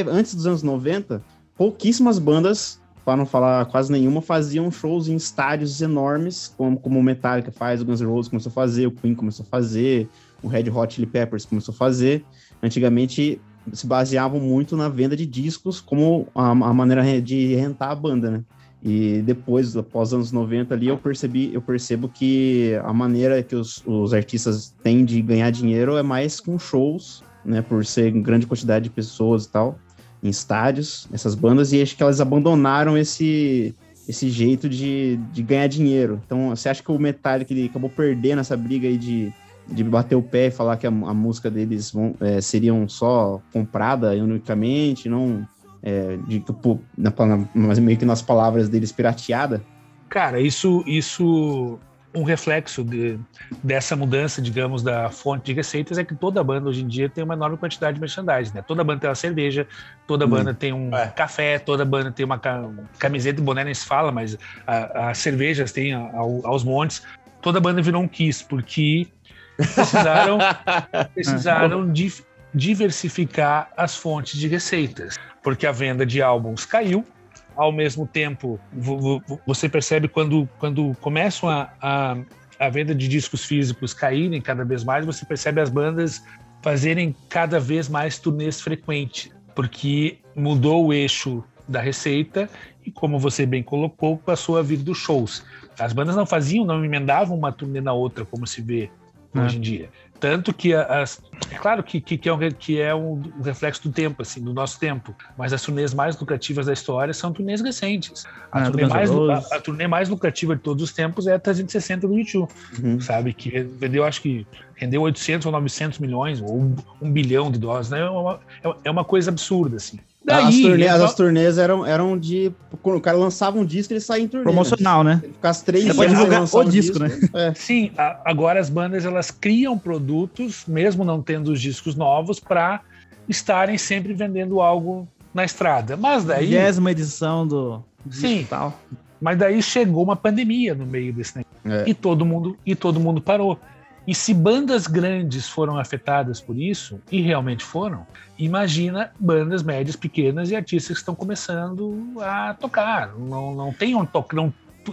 [SPEAKER 3] antes dos anos 90, pouquíssimas bandas para não falar quase nenhuma, faziam shows em estádios enormes, como, como o Metallica faz, o Guns N' Roses começou a fazer, o Queen começou a fazer, o Red Hot Chili Peppers começou a fazer. Antigamente se baseavam muito na venda de discos como a, a maneira de rentar a banda, né? E depois, após os anos 90 ali, eu percebi, eu percebo que a maneira que os, os artistas têm de ganhar dinheiro é mais com shows, né? Por ser grande quantidade de pessoas e tal em estádios, essas bandas, e acho que elas abandonaram esse, esse jeito de, de ganhar dinheiro. Então, você acha que o Metallica ele acabou perdendo essa briga aí de, de bater o pé e falar que a, a música deles vão, é, seriam só comprada unicamente, não é, de, tipo, na, mas meio que nas palavras deles pirateada?
[SPEAKER 4] Cara, isso, isso um reflexo de, dessa mudança, digamos, da fonte de receitas é que toda banda hoje em dia tem uma enorme quantidade de merchandising, né? Toda banda tem uma cerveja, toda banda hum. tem um é. café, toda banda tem uma camiseta e boné nem se fala, mas as cervejas tem ao, aos montes. Toda banda virou um Kiss, porque precisaram, precisaram diversificar as fontes de receitas, porque a venda de álbuns caiu, ao mesmo tempo, você percebe quando, quando começam a, a, a venda de discos físicos caírem cada vez mais, você percebe as bandas fazerem cada vez mais turnês frequentes, porque mudou o eixo da receita e, como você bem colocou, passou a vir dos shows. As bandas não faziam, não emendavam uma turnê na outra, como se vê é. hoje em dia. Tanto que as. É claro que, que, que é, um, que é um, um, reflexo do tempo, assim, do nosso tempo. Mas as turnês mais lucrativas da história são turnês recentes. A, ah, turnê, mais, a, a, turnê mais lucrativa de todos os tempos é a 360 do YouTube, uhum. sabe? Que vendeu, acho que rendeu 800 ou 900 milhões, ou um, um bilhão de dólares, né? É uma, é uma coisa absurda, assim.
[SPEAKER 3] Daí, as, turnê, as, as turnês eram, eram de. Quando o cara lançava um disco, ele saía em turnê.
[SPEAKER 2] Promocional, né?
[SPEAKER 3] Ele ficasse três
[SPEAKER 2] Você pode divulgar o disco, né?
[SPEAKER 4] É. Sim, a, agora as bandas elas criam produtos, mesmo não tendo os discos novos, para estarem sempre vendendo algo na estrada. Mas daí.
[SPEAKER 2] Décima edição do.
[SPEAKER 4] Sim. Tal. Mas daí chegou uma pandemia no meio desse negócio. É. E todo mundo e todo mundo parou. E se bandas grandes foram afetadas por isso, e realmente foram, imagina bandas médias, pequenas e artistas que estão começando a tocar. Não, não tem onde tocar, não,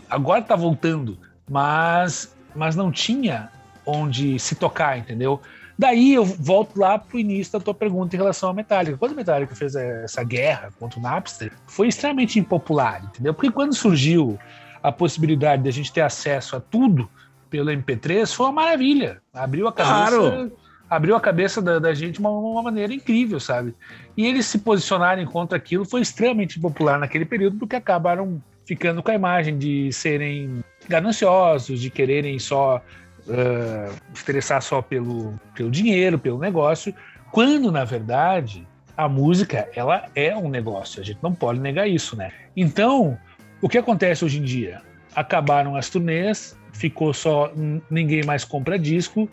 [SPEAKER 4] agora está voltando, mas, mas não tinha onde se tocar, entendeu? Daí eu volto lá pro início da tua pergunta em relação à Metallica. Quando a Metallica fez essa guerra contra o Napster, foi extremamente impopular, entendeu? Porque quando surgiu a possibilidade de a gente ter acesso a tudo pelo MP3, foi uma maravilha. Abriu a cabeça, claro. Abriu a cabeça da, da gente de uma, uma, maneira incrível, sabe? E eles se posicionarem contra aquilo foi extremamente popular naquele período, porque acabaram ficando com a imagem de serem gananciosos, de quererem só uh, estressar só pelo, pelo dinheiro, pelo negócio, quando na verdade a música ela é um negócio, a gente não pode negar isso, né? Então, o que acontece hoje em dia? Acabaram as turnês, ficou só ninguém mais compra disco,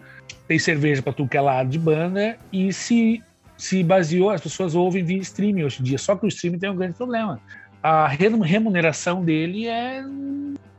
[SPEAKER 4] tem cerveja para tudo que é lado de banda e se se baseou, as pessoas ouvem via streaming hoje em dia, só que o streaming tem um grande problema. A remuneração dele é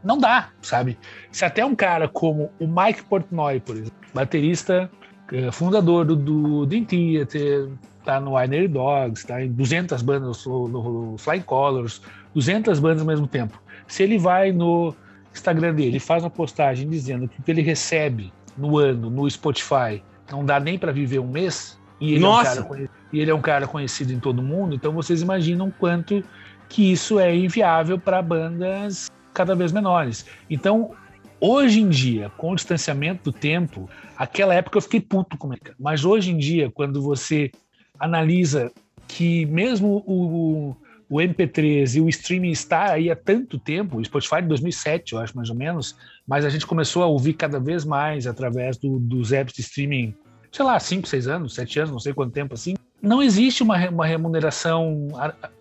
[SPEAKER 4] não dá, sabe? Se até um cara como o Mike Portnoy, por exemplo, baterista, eh, fundador do, do Dream Theater, tá no Winery Dogs, tá em 200 bandas no, no Flying Colors, 200 bandas ao mesmo tempo. Se ele vai no Instagram dele e faz uma postagem dizendo que o que ele recebe no ano no Spotify não dá nem para viver um mês, e ele, Nossa. É um cara, e ele é um cara conhecido em todo mundo, então vocês imaginam quanto que isso é inviável para bandas cada vez menores. Então, hoje em dia, com o distanciamento do tempo, aquela época eu fiquei puto com ele. Mas hoje em dia, quando você analisa que mesmo o, o MP3 e o streaming está aí há tanto tempo, o Spotify de 2007, eu acho mais ou menos, mas a gente começou a ouvir cada vez mais através do, dos apps de streaming, sei lá, 5, 6 anos, 7 anos, não sei quanto tempo assim não existe uma, uma remuneração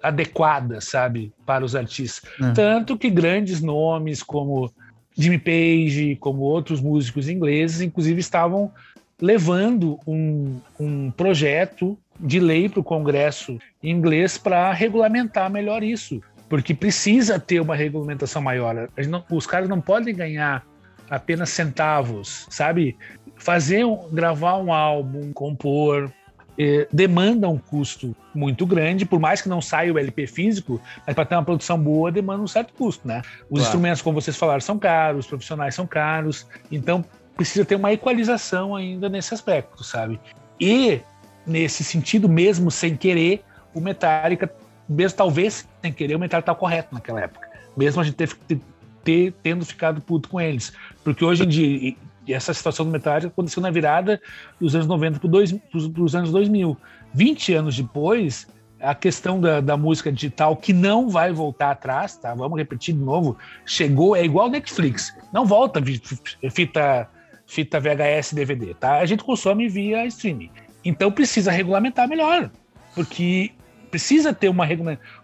[SPEAKER 4] adequada, sabe, para os artistas. É. Tanto que grandes nomes como Jimmy Page, como outros músicos ingleses, inclusive estavam levando um, um projeto de lei para o Congresso inglês para regulamentar melhor isso, porque precisa ter uma regulamentação maior. Não, os caras não podem ganhar apenas centavos, sabe? Fazer, gravar um álbum, compor, eh, demanda um custo muito grande, por mais que não saia o LP físico, mas para ter uma produção boa demanda um certo custo, né? Os claro. instrumentos, como vocês falaram, são caros, os profissionais são caros, então precisa ter uma equalização ainda nesse aspecto, sabe? E nesse sentido, mesmo sem querer, o Metallica, mesmo talvez sem querer, o Metallica tá correto naquela época, mesmo a gente ter, ter, tendo ficado puto com eles, porque hoje em dia essa situação do Metallica aconteceu na virada dos anos 90 para os anos 2000. 20 anos depois, a questão da, da, música digital, que não vai voltar atrás, tá? Vamos repetir de novo, chegou, é igual Netflix, não volta fita, fita VHS DVD, tá? A gente consome via streaming. Então precisa regulamentar melhor, porque precisa ter uma,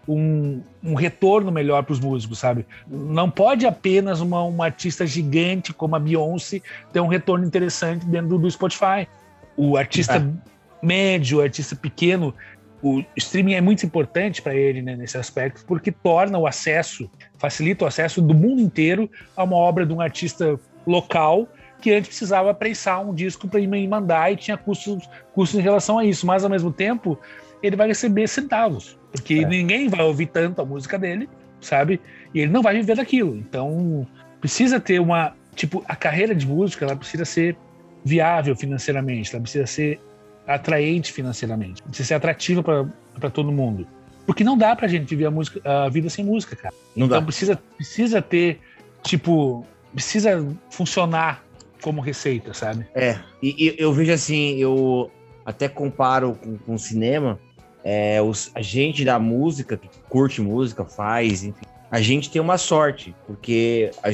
[SPEAKER 4] um, um retorno melhor para os músicos, sabe? Não pode apenas uma, uma artista gigante como a Beyoncé ter um retorno interessante dentro do, do Spotify. O artista é. médio, o artista pequeno, o streaming é muito importante para ele né, nesse aspecto, porque torna o acesso, facilita o acesso do mundo inteiro a uma obra de um artista local que antes precisava prensar um disco para ir mandar e tinha custos, custos em relação a isso, mas ao mesmo tempo ele vai receber centavos, porque é. ninguém vai ouvir tanto a música dele, sabe? E ele não vai viver daquilo. Então, precisa ter uma. Tipo, a carreira de música, ela precisa ser viável financeiramente, ela precisa ser atraente financeiramente, precisa ser atrativa para todo mundo. Porque não dá pra gente viver a, música, a vida sem música, cara. Não então dá. precisa, precisa ter, tipo, precisa funcionar como receita, sabe?
[SPEAKER 1] É, e, e eu vejo assim, eu até comparo com, com o cinema, é, os, a gente da música, que curte música, faz, enfim, a gente tem uma sorte, porque a,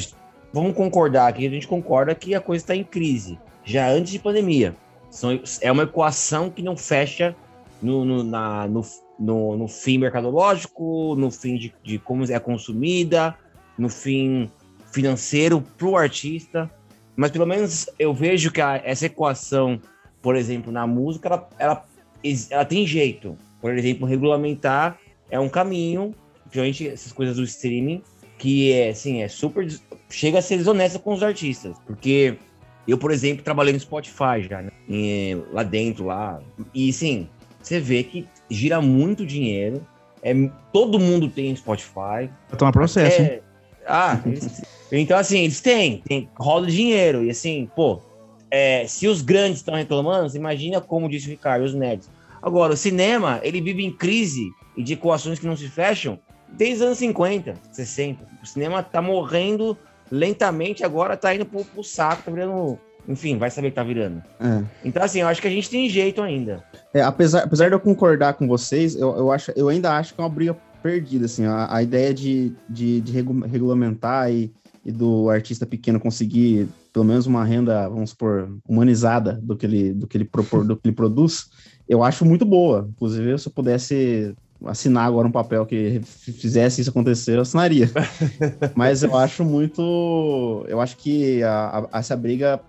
[SPEAKER 1] vamos concordar aqui, a gente concorda que a coisa está em crise, já antes de pandemia. São, é uma equação que não fecha no, no, na, no, no, no fim mercadológico, no fim de, de como é consumida, no fim financeiro para o artista. Mas pelo menos eu vejo que a, essa equação, por exemplo, na música, ela, ela, ela tem jeito. Por exemplo, regulamentar é um caminho, principalmente essas coisas do streaming, que é assim, é super. chega a ser desonesta com os artistas. Porque Eu, por exemplo, trabalhei no Spotify já, né? E, lá dentro, lá. E sim, você vê que gira muito dinheiro. É, todo mundo tem Spotify.
[SPEAKER 2] Vai tomar processo.
[SPEAKER 1] É, ah, eles, então assim, eles têm, tem, roda dinheiro. E assim, pô, é, se os grandes estão reclamando, imagina como disse o Ricardo, os nerds. Agora, o cinema, ele vive em crise e de equações que não se fecham desde os anos 50, 60. O cinema tá morrendo lentamente, agora tá indo pro, pro saco, tá virando. Enfim, vai saber que tá virando. É. Então, assim, eu acho que a gente tem jeito ainda.
[SPEAKER 3] É, apesar, apesar de eu concordar com vocês, eu, eu, acho, eu ainda acho que é uma briga perdida, assim, a, a ideia de, de, de regulamentar e, e do artista pequeno conseguir pelo menos uma renda, vamos supor, humanizada do que ele, do que ele propor, do que ele produz, eu acho muito boa. Inclusive, se eu pudesse assinar agora um papel que fizesse isso acontecer, eu assinaria. Mas eu acho muito. Eu acho que a, a, essa briga,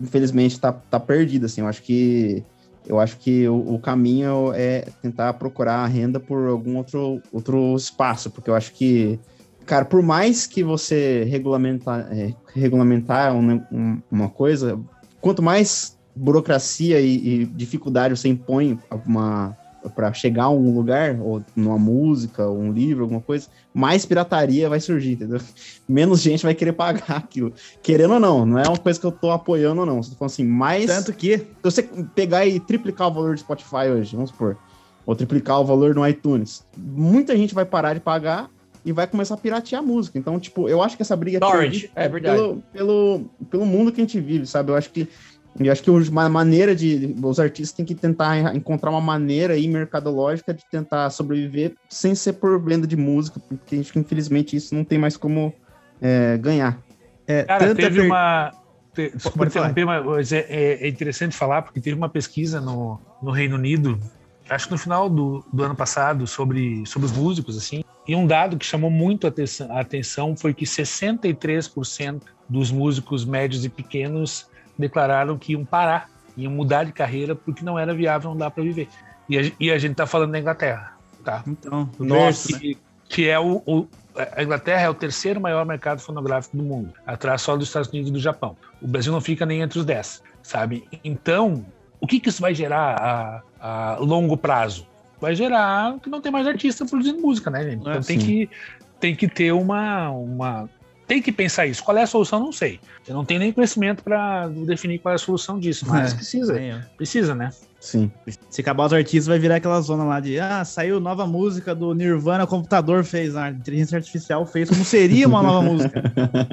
[SPEAKER 3] infelizmente, tá, tá perdida. Assim. Eu acho que. Eu acho que o, o, caminho é tentar procurar a renda por algum outro, outro espaço, porque eu acho que, cara, por mais que você regulamentar, é, regulamentar uma, uma coisa, quanto mais burocracia e, e dificuldade você impõe uma para chegar a um lugar, ou numa música, ou um livro, alguma coisa, mais pirataria vai surgir, entendeu? Menos gente vai querer pagar aquilo. Querendo ou não, não é uma coisa que eu tô apoiando ou não. Você tá falando assim, mais.
[SPEAKER 2] Tanto que. Se
[SPEAKER 3] você pegar e triplicar o valor do Spotify hoje, vamos supor, ou triplicar o valor no iTunes, muita gente vai parar de pagar e vai começar a piratear a música. Então, tipo, eu acho que essa briga
[SPEAKER 1] Torrent,
[SPEAKER 3] é, é verdade. Pelo, pelo, pelo mundo que a gente vive, sabe? Eu acho que e acho que uma maneira de. Os artistas têm que tentar encontrar uma maneira aí mercadológica de tentar sobreviver sem ser por venda de música, porque acho que infelizmente isso não tem mais como é, ganhar.
[SPEAKER 4] É, Cara, teve per... uma. Te, desculpa interromper, mas é, é, é, interessante falar, porque teve uma pesquisa no, no Reino Unido, acho que no final do, do ano passado, sobre, sobre os músicos, assim, e um dado que chamou muito a atenção, a atenção foi que 63% dos músicos médios e pequenos declararam que iam parar, iam mudar de carreira porque não era viável, não dá para viver. E a, e a gente está falando da Inglaterra, tá?
[SPEAKER 2] Então,
[SPEAKER 4] nossa, que, que é o, o, a Inglaterra é o terceiro maior mercado fonográfico do mundo, atrás só dos Estados Unidos e do Japão. O Brasil não fica nem entre os dez, sabe? Então, o que, que isso vai gerar a, a longo prazo? Vai gerar que não tem mais artista produzindo música, né, gente? Então é tem, que, tem que ter uma, uma tem que pensar isso. Qual é a solução? Não sei. Eu não tenho nem conhecimento para definir qual é a solução disso, mas é, precisa. É. Precisa, né?
[SPEAKER 2] Sim. Se acabar os artistas, vai virar aquela zona lá de ah, saiu nova música do Nirvana, o computador fez, a inteligência artificial fez, como seria uma nova música?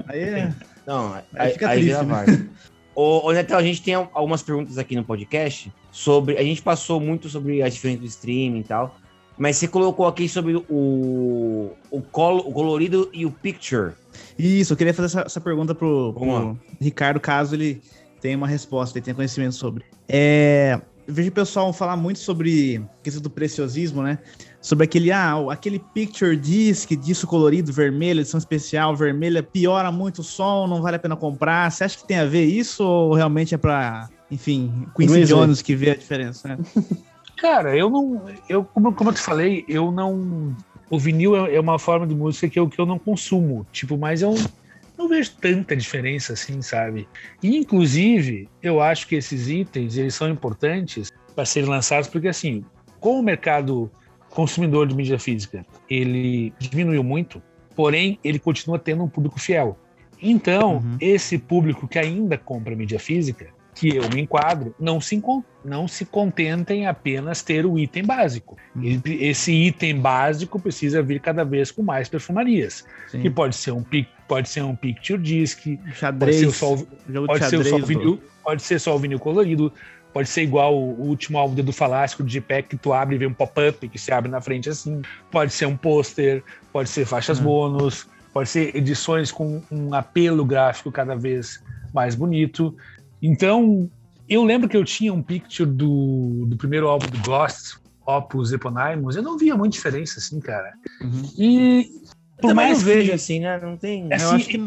[SPEAKER 1] Aí é. Não, aí, aí fica aí triste. Né? Ô, ô Netel, a gente tem algumas perguntas aqui no podcast sobre. A gente passou muito sobre as diferenças do streaming e tal. Mas você colocou aqui sobre o, o, colo, o colorido e o picture.
[SPEAKER 2] Isso, eu queria fazer essa, essa pergunta pro, pro Ricardo, caso ele tenha uma resposta, ele tenha conhecimento sobre. É, eu vejo o pessoal falar muito sobre a questão do preciosismo, né? Sobre aquele, ah, aquele picture disc, disco colorido, vermelho, edição especial, vermelha, piora muito o som, não vale a pena comprar. Você acha que tem a ver isso ou realmente é pra, enfim, Quincy Jones que vê a diferença, né?
[SPEAKER 4] Cara, eu não. Eu, como, como eu te falei, eu não. O vinil é, é uma forma de música que eu, que eu não consumo. Tipo, mas eu não vejo tanta diferença assim, sabe? E, inclusive, eu acho que esses itens eles são importantes para serem lançados, porque assim, com o mercado consumidor de mídia física, ele diminuiu muito, porém ele continua tendo um público fiel. Então, uhum. esse público que ainda compra mídia física, que eu me enquadro, não se, não se contentem apenas ter o item básico. Uhum. Esse item básico precisa vir cada vez com mais perfumarias. Sim. Que pode ser um pode ser um picture disc,
[SPEAKER 2] xadrez, pode ser só,
[SPEAKER 4] pode ser só o vinil, pode ser só o vinil colorido, pode ser igual o último álbum do Falástico de JPEG que tu abre e vê um pop-up que se abre na frente assim, pode ser um pôster, pode ser faixas uhum. bônus, pode ser edições com um apelo gráfico cada vez mais bonito. Então, eu lembro que eu tinha um picture do, do primeiro álbum do Ghost, Opus Eponymous, eu não via muita diferença, assim, cara. Uhum. E
[SPEAKER 1] por mais que, vejo assim, né? Não tem.
[SPEAKER 4] Assim, que...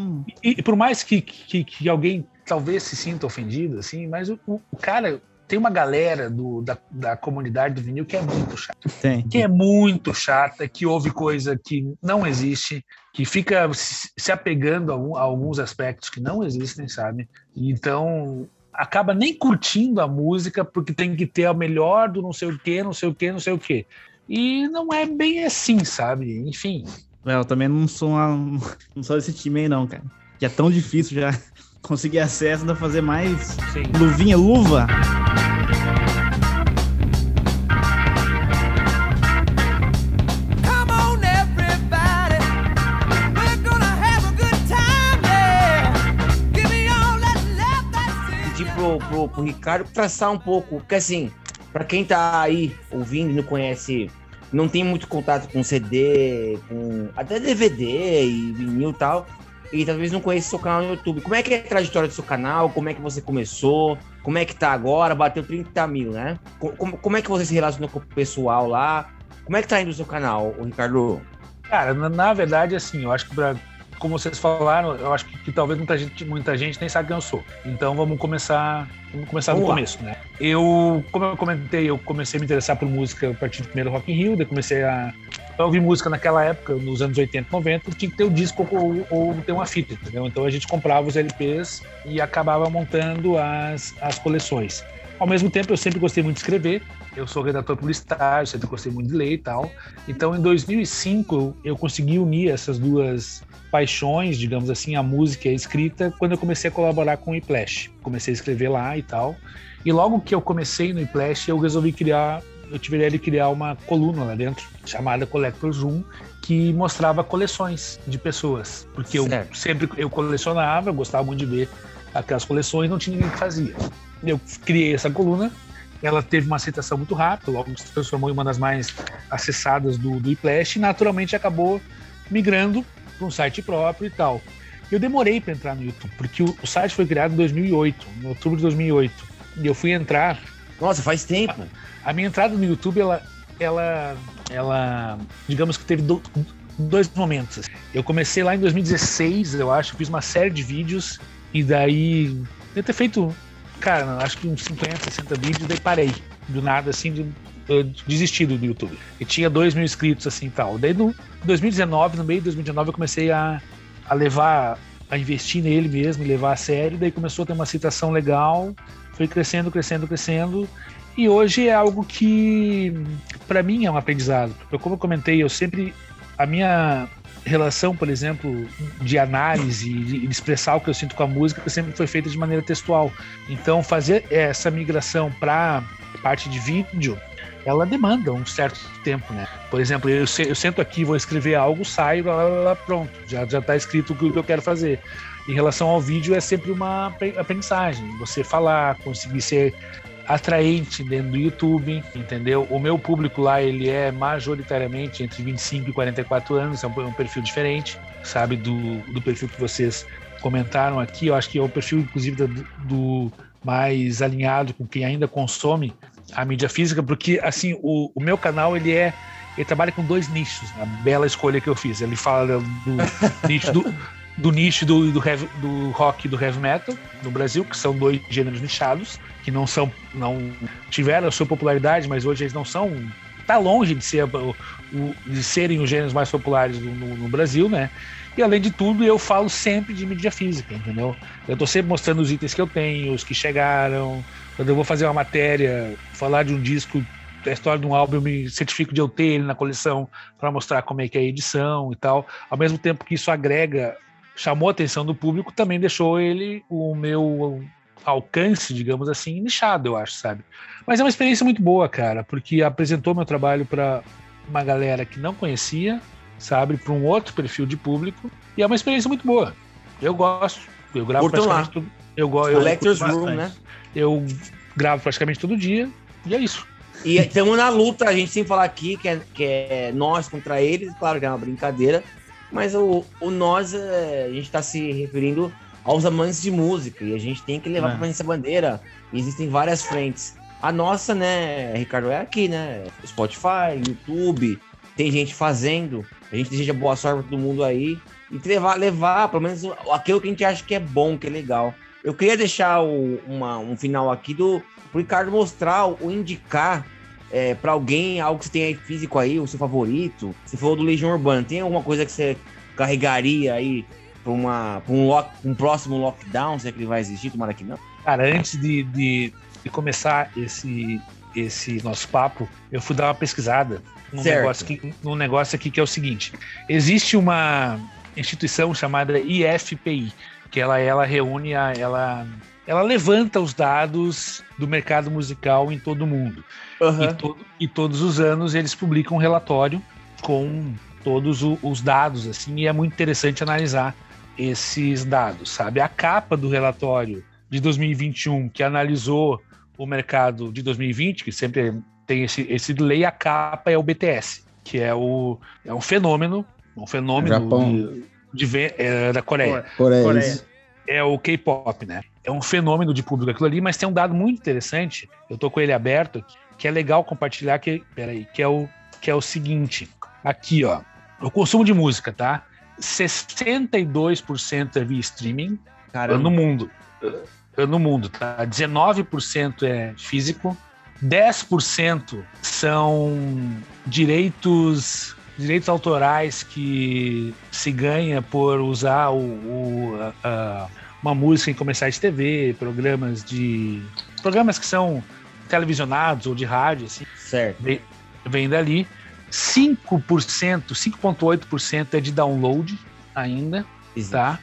[SPEAKER 4] E, e, por mais que, que, que, alguém talvez se sinta ofendido, assim, mas o, o cara, tem uma galera do, da, da comunidade do vinil que é muito chata.
[SPEAKER 2] Tem.
[SPEAKER 4] Que é muito chata, que ouve coisa que não existe, que fica se apegando a, a alguns aspectos que não existem, sabe? Então, acaba nem curtindo a música porque tem que ter a melhor do não sei o que, não sei o que, não sei o que. E não é bem assim, sabe? Enfim.
[SPEAKER 2] É, eu também não sou, uma, não sou desse time aí, não, cara. Que é tão difícil já conseguir acesso, ainda fazer mais Sim. luvinha, luva.
[SPEAKER 1] Pro, pro, pro Ricardo traçar um pouco, porque assim, para quem tá aí ouvindo e não conhece, não tem muito contato com CD, com até DVD e vinil e tal, e talvez não conheça seu canal no YouTube. Como é que é a trajetória do seu canal? Como é que você começou? Como é que tá agora? Bateu 30 mil, né? Como, como é que você se relaciona com o pessoal lá? Como é que tá indo o seu canal, Ricardo?
[SPEAKER 4] Cara, na, na verdade, assim, eu acho que pra, como vocês falaram, eu acho que, que, talvez muita gente, muita gente nem sabe quem eu sou. Então vamos começar, vamos começar vamos do lá. começo, né? Eu, como eu comentei, eu comecei a me interessar por música a partir do primeiro Rock in Rio, daí comecei a ouvir música naquela época, nos anos 80, 90, tinha que ter o disco ou, ou ter uma fita, entendeu? Então a gente comprava os LPs e acabava montando as, as coleções. Ao mesmo tempo, eu sempre gostei muito de escrever. Eu sou redator publicitário, sempre gostei muito de ler e tal. Então, em 2005, eu consegui unir essas duas paixões, digamos assim, a música e a escrita, quando eu comecei a colaborar com o iPlash. Comecei a escrever lá e tal. E logo que eu comecei no iPlash, eu resolvi criar, eu tive a ideia de criar uma coluna lá dentro, chamada Collector Zoom, que mostrava coleções de pessoas. Porque certo. eu sempre eu colecionava, eu gostava muito de ver aquelas coleções, não tinha ninguém que fazia. Eu criei essa coluna, ela teve uma aceitação muito rápida, logo se transformou em uma das mais acessadas do, do iPlash e naturalmente acabou migrando para um site próprio e tal. Eu demorei para entrar no YouTube, porque o, o, site foi criado em 2008, em outubro de 2008. E eu fui entrar.
[SPEAKER 1] Nossa, faz tempo.
[SPEAKER 4] A, a minha entrada no YouTube, ela, ela, ela, digamos que teve do, dois momentos. Eu comecei lá em 2016, eu acho, fiz uma série de vídeos e daí eu ter feito, cara, acho que uns 50, 60 vídeos, daí parei do nada, assim, de, desistido do YouTube. E tinha 2 mil inscritos, assim tal. Daí no 2019, no meio de 2019, eu comecei a, a levar, a investir nele mesmo, levar a sério. Daí começou a ter uma citação legal, foi crescendo, crescendo, crescendo. E hoje é algo que, para mim, é um aprendizado. Porque, como eu comentei, eu sempre. A minha relação, por exemplo, de análise e de expressar o que eu sinto com a música sempre foi feita de maneira textual. Então, fazer essa migração para parte de vídeo ela demanda um certo tempo, né? Por exemplo, eu, eu sento aqui, vou escrever algo, saio, lá, lá, lá, pronto, já já está escrito o que eu quero fazer. Em relação ao vídeo é sempre uma aprendizagem, você falar, conseguir ser atraente dentro do YouTube, entendeu? O meu público lá, ele é majoritariamente entre 25 e 44 anos, é um, é um perfil diferente, sabe, do, do perfil que vocês comentaram aqui, eu acho que é o perfil, inclusive, do, do mais alinhado com quem ainda consome a mídia física, porque assim, o, o meu canal ele é ele trabalha com dois nichos, a bela escolha que eu fiz. Ele fala do nicho do, do nicho do, do, heavy, do rock e do heavy metal no Brasil, que são dois gêneros nichados, que não são não tiveram a sua popularidade, mas hoje eles não são tá longe de ser o, de serem os gêneros mais populares no, no, no Brasil, né? E além de tudo, eu falo sempre de mídia física, entendeu? Eu tô sempre mostrando os itens que eu tenho, os que chegaram. Quando eu vou fazer uma matéria, falar de um disco, a história de um álbum, eu me certifico de eu ter ele na coleção para mostrar como é que é a edição e tal. Ao mesmo tempo que isso agrega, chamou a atenção do público, também deixou ele o meu alcance, digamos assim, nichado, eu acho, sabe? Mas é uma experiência muito boa, cara, porque apresentou meu trabalho para uma galera que não conhecia, sabe, para um outro perfil de público. E é uma experiência muito boa. Eu gosto. Eu gravo
[SPEAKER 1] Curtam
[SPEAKER 4] praticamente
[SPEAKER 1] lá.
[SPEAKER 4] tudo. Eu gosto.
[SPEAKER 1] Collectors Room, né?
[SPEAKER 4] Eu gravo praticamente todo dia. E é isso.
[SPEAKER 1] E estamos na luta, a gente sempre fala aqui que é, que é nós contra eles, claro que é uma brincadeira, mas o, o nós, é, a gente está se referindo aos amantes de música e a gente tem que levar é. para essa bandeira. Existem várias frentes. A nossa, né, Ricardo, é aqui, né? Spotify, YouTube, tem gente fazendo. A gente deseja boa sorte para todo mundo aí. E levar, levar, pelo menos, aquilo que a gente acha que é bom, que é legal. Eu queria deixar o, uma, um final aqui do pro Ricardo mostrar ou indicar é, para alguém algo que você tem aí físico aí, o seu favorito. Você falou do Legião Urbana, tem alguma coisa que você carregaria aí para um, lock, um próximo lockdown, se é que ele vai existir, tomara que não?
[SPEAKER 4] Cara, antes de, de, de começar esse, esse nosso papo, eu fui dar uma pesquisada num negócio, aqui, num negócio aqui que é o seguinte: existe uma instituição chamada IFPI, que ela, ela reúne, a, ela, ela levanta os dados do mercado musical em todo o mundo. Uhum. E, to, e, todos os anos eles publicam um relatório com todos o, os dados, assim, e é muito interessante analisar esses dados, sabe? A capa do relatório de 2021, que analisou o mercado de 2020, que sempre tem esse, esse delay, a capa é o BTS, que é, o, é um fenômeno, um fenômeno Japão. de, de é, da Coreia.
[SPEAKER 3] Coreia. Coreia.
[SPEAKER 4] É o K-pop, né? É um fenômeno de público aquilo ali, mas tem um dado muito interessante, eu tô com ele aberto, que é legal compartilhar, que, peraí, que é o, que é o seguinte, aqui, ó, o consumo de música, tá? 62% é via streaming Caramba. no mundo. No mundo, tá? 19% é físico, 10% são direitos direitos autorais que se ganha por usar o, o a, uma música em comerciais de TV, programas de programas que são televisionados ou de rádio, assim.
[SPEAKER 1] Certo.
[SPEAKER 4] Vem, vem dali. 5%, 5,8% é de download ainda, Existe. tá?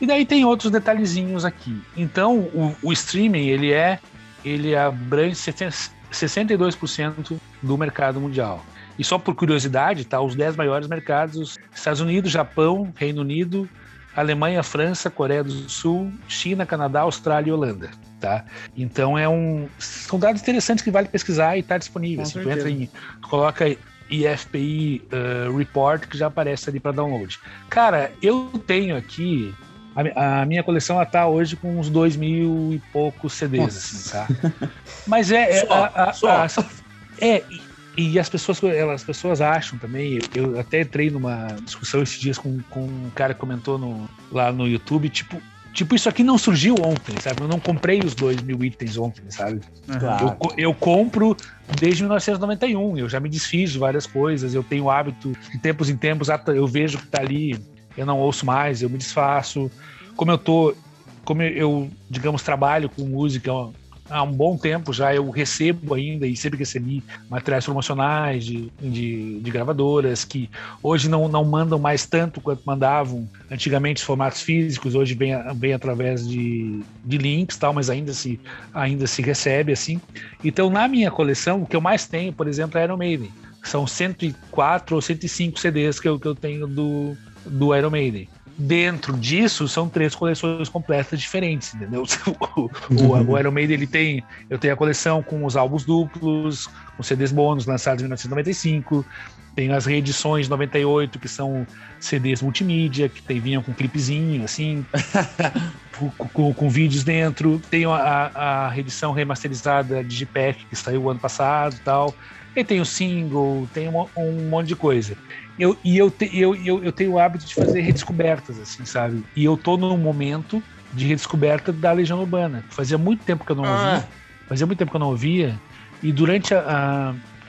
[SPEAKER 4] E daí tem outros detalhezinhos aqui. Então, o, o streaming, ele é ele abrange 62% do mercado mundial. E só por curiosidade, tá? Os 10 maiores mercados: Estados Unidos, Japão, Reino Unido, Alemanha, França, Coreia do Sul, China, Canadá, Austrália e Holanda, tá? Então é um são dados interessantes que vale pesquisar e está disponível. Assim, tu entra em, tu coloca IFPI uh, Report que já aparece ali para download. Cara, eu tenho aqui a, a minha coleção está hoje com uns dois mil e poucos CDs, assim, tá? Mas é, é só, a, a, só. A, é e, as pessoas elas, as pessoas acham também. Eu, eu até entrei numa discussão esses dias com, com um cara que comentou no, lá no YouTube, tipo, Tipo, isso aqui não surgiu ontem, sabe? Eu não comprei os dois mil itens ontem, sabe? Claro. Eu, eu compro desde 1991, eu já me desfiz de várias coisas, eu tenho hábito, de tempos em tempos, eu vejo que tá ali, eu não ouço mais, eu me desfaço. Como eu tô, como eu, digamos, trabalho com música há um bom tempo já eu recebo ainda e sempre recebi materiais promocionais de, de, de, gravadoras que hoje não, não mandam mais tanto quanto mandavam antigamente os formatos físicos hoje vem, vem através de, de links tal mas ainda se ainda se recebe assim. Então na minha coleção o que eu mais tenho por exemplo é Iron Maiden. São 104 ou 105 CDs que eu, que eu tenho do, do Iron Maiden dentro disso são três coleções completas diferentes, entendeu? O, o, o Iron Maiden ele tem, eu tenho a coleção com os álbuns duplos, com CDs bônus lançados em 1995, tenho as reedições 98 que são CDs multimídia que tem, vinham com clipezinho assim, com, com, com, vídeos dentro, tenho a, a reedição remasterizada Digipack que saiu ano passado, e tal. E tem o single, tem um, um monte de coisa eu, e eu, te, eu, eu, eu tenho o hábito de fazer redescobertas, assim, sabe? E eu tô num momento de redescoberta da Legião Urbana. Fazia muito tempo que eu não ah. ouvia. Fazia muito tempo que eu não ouvia. E durante a,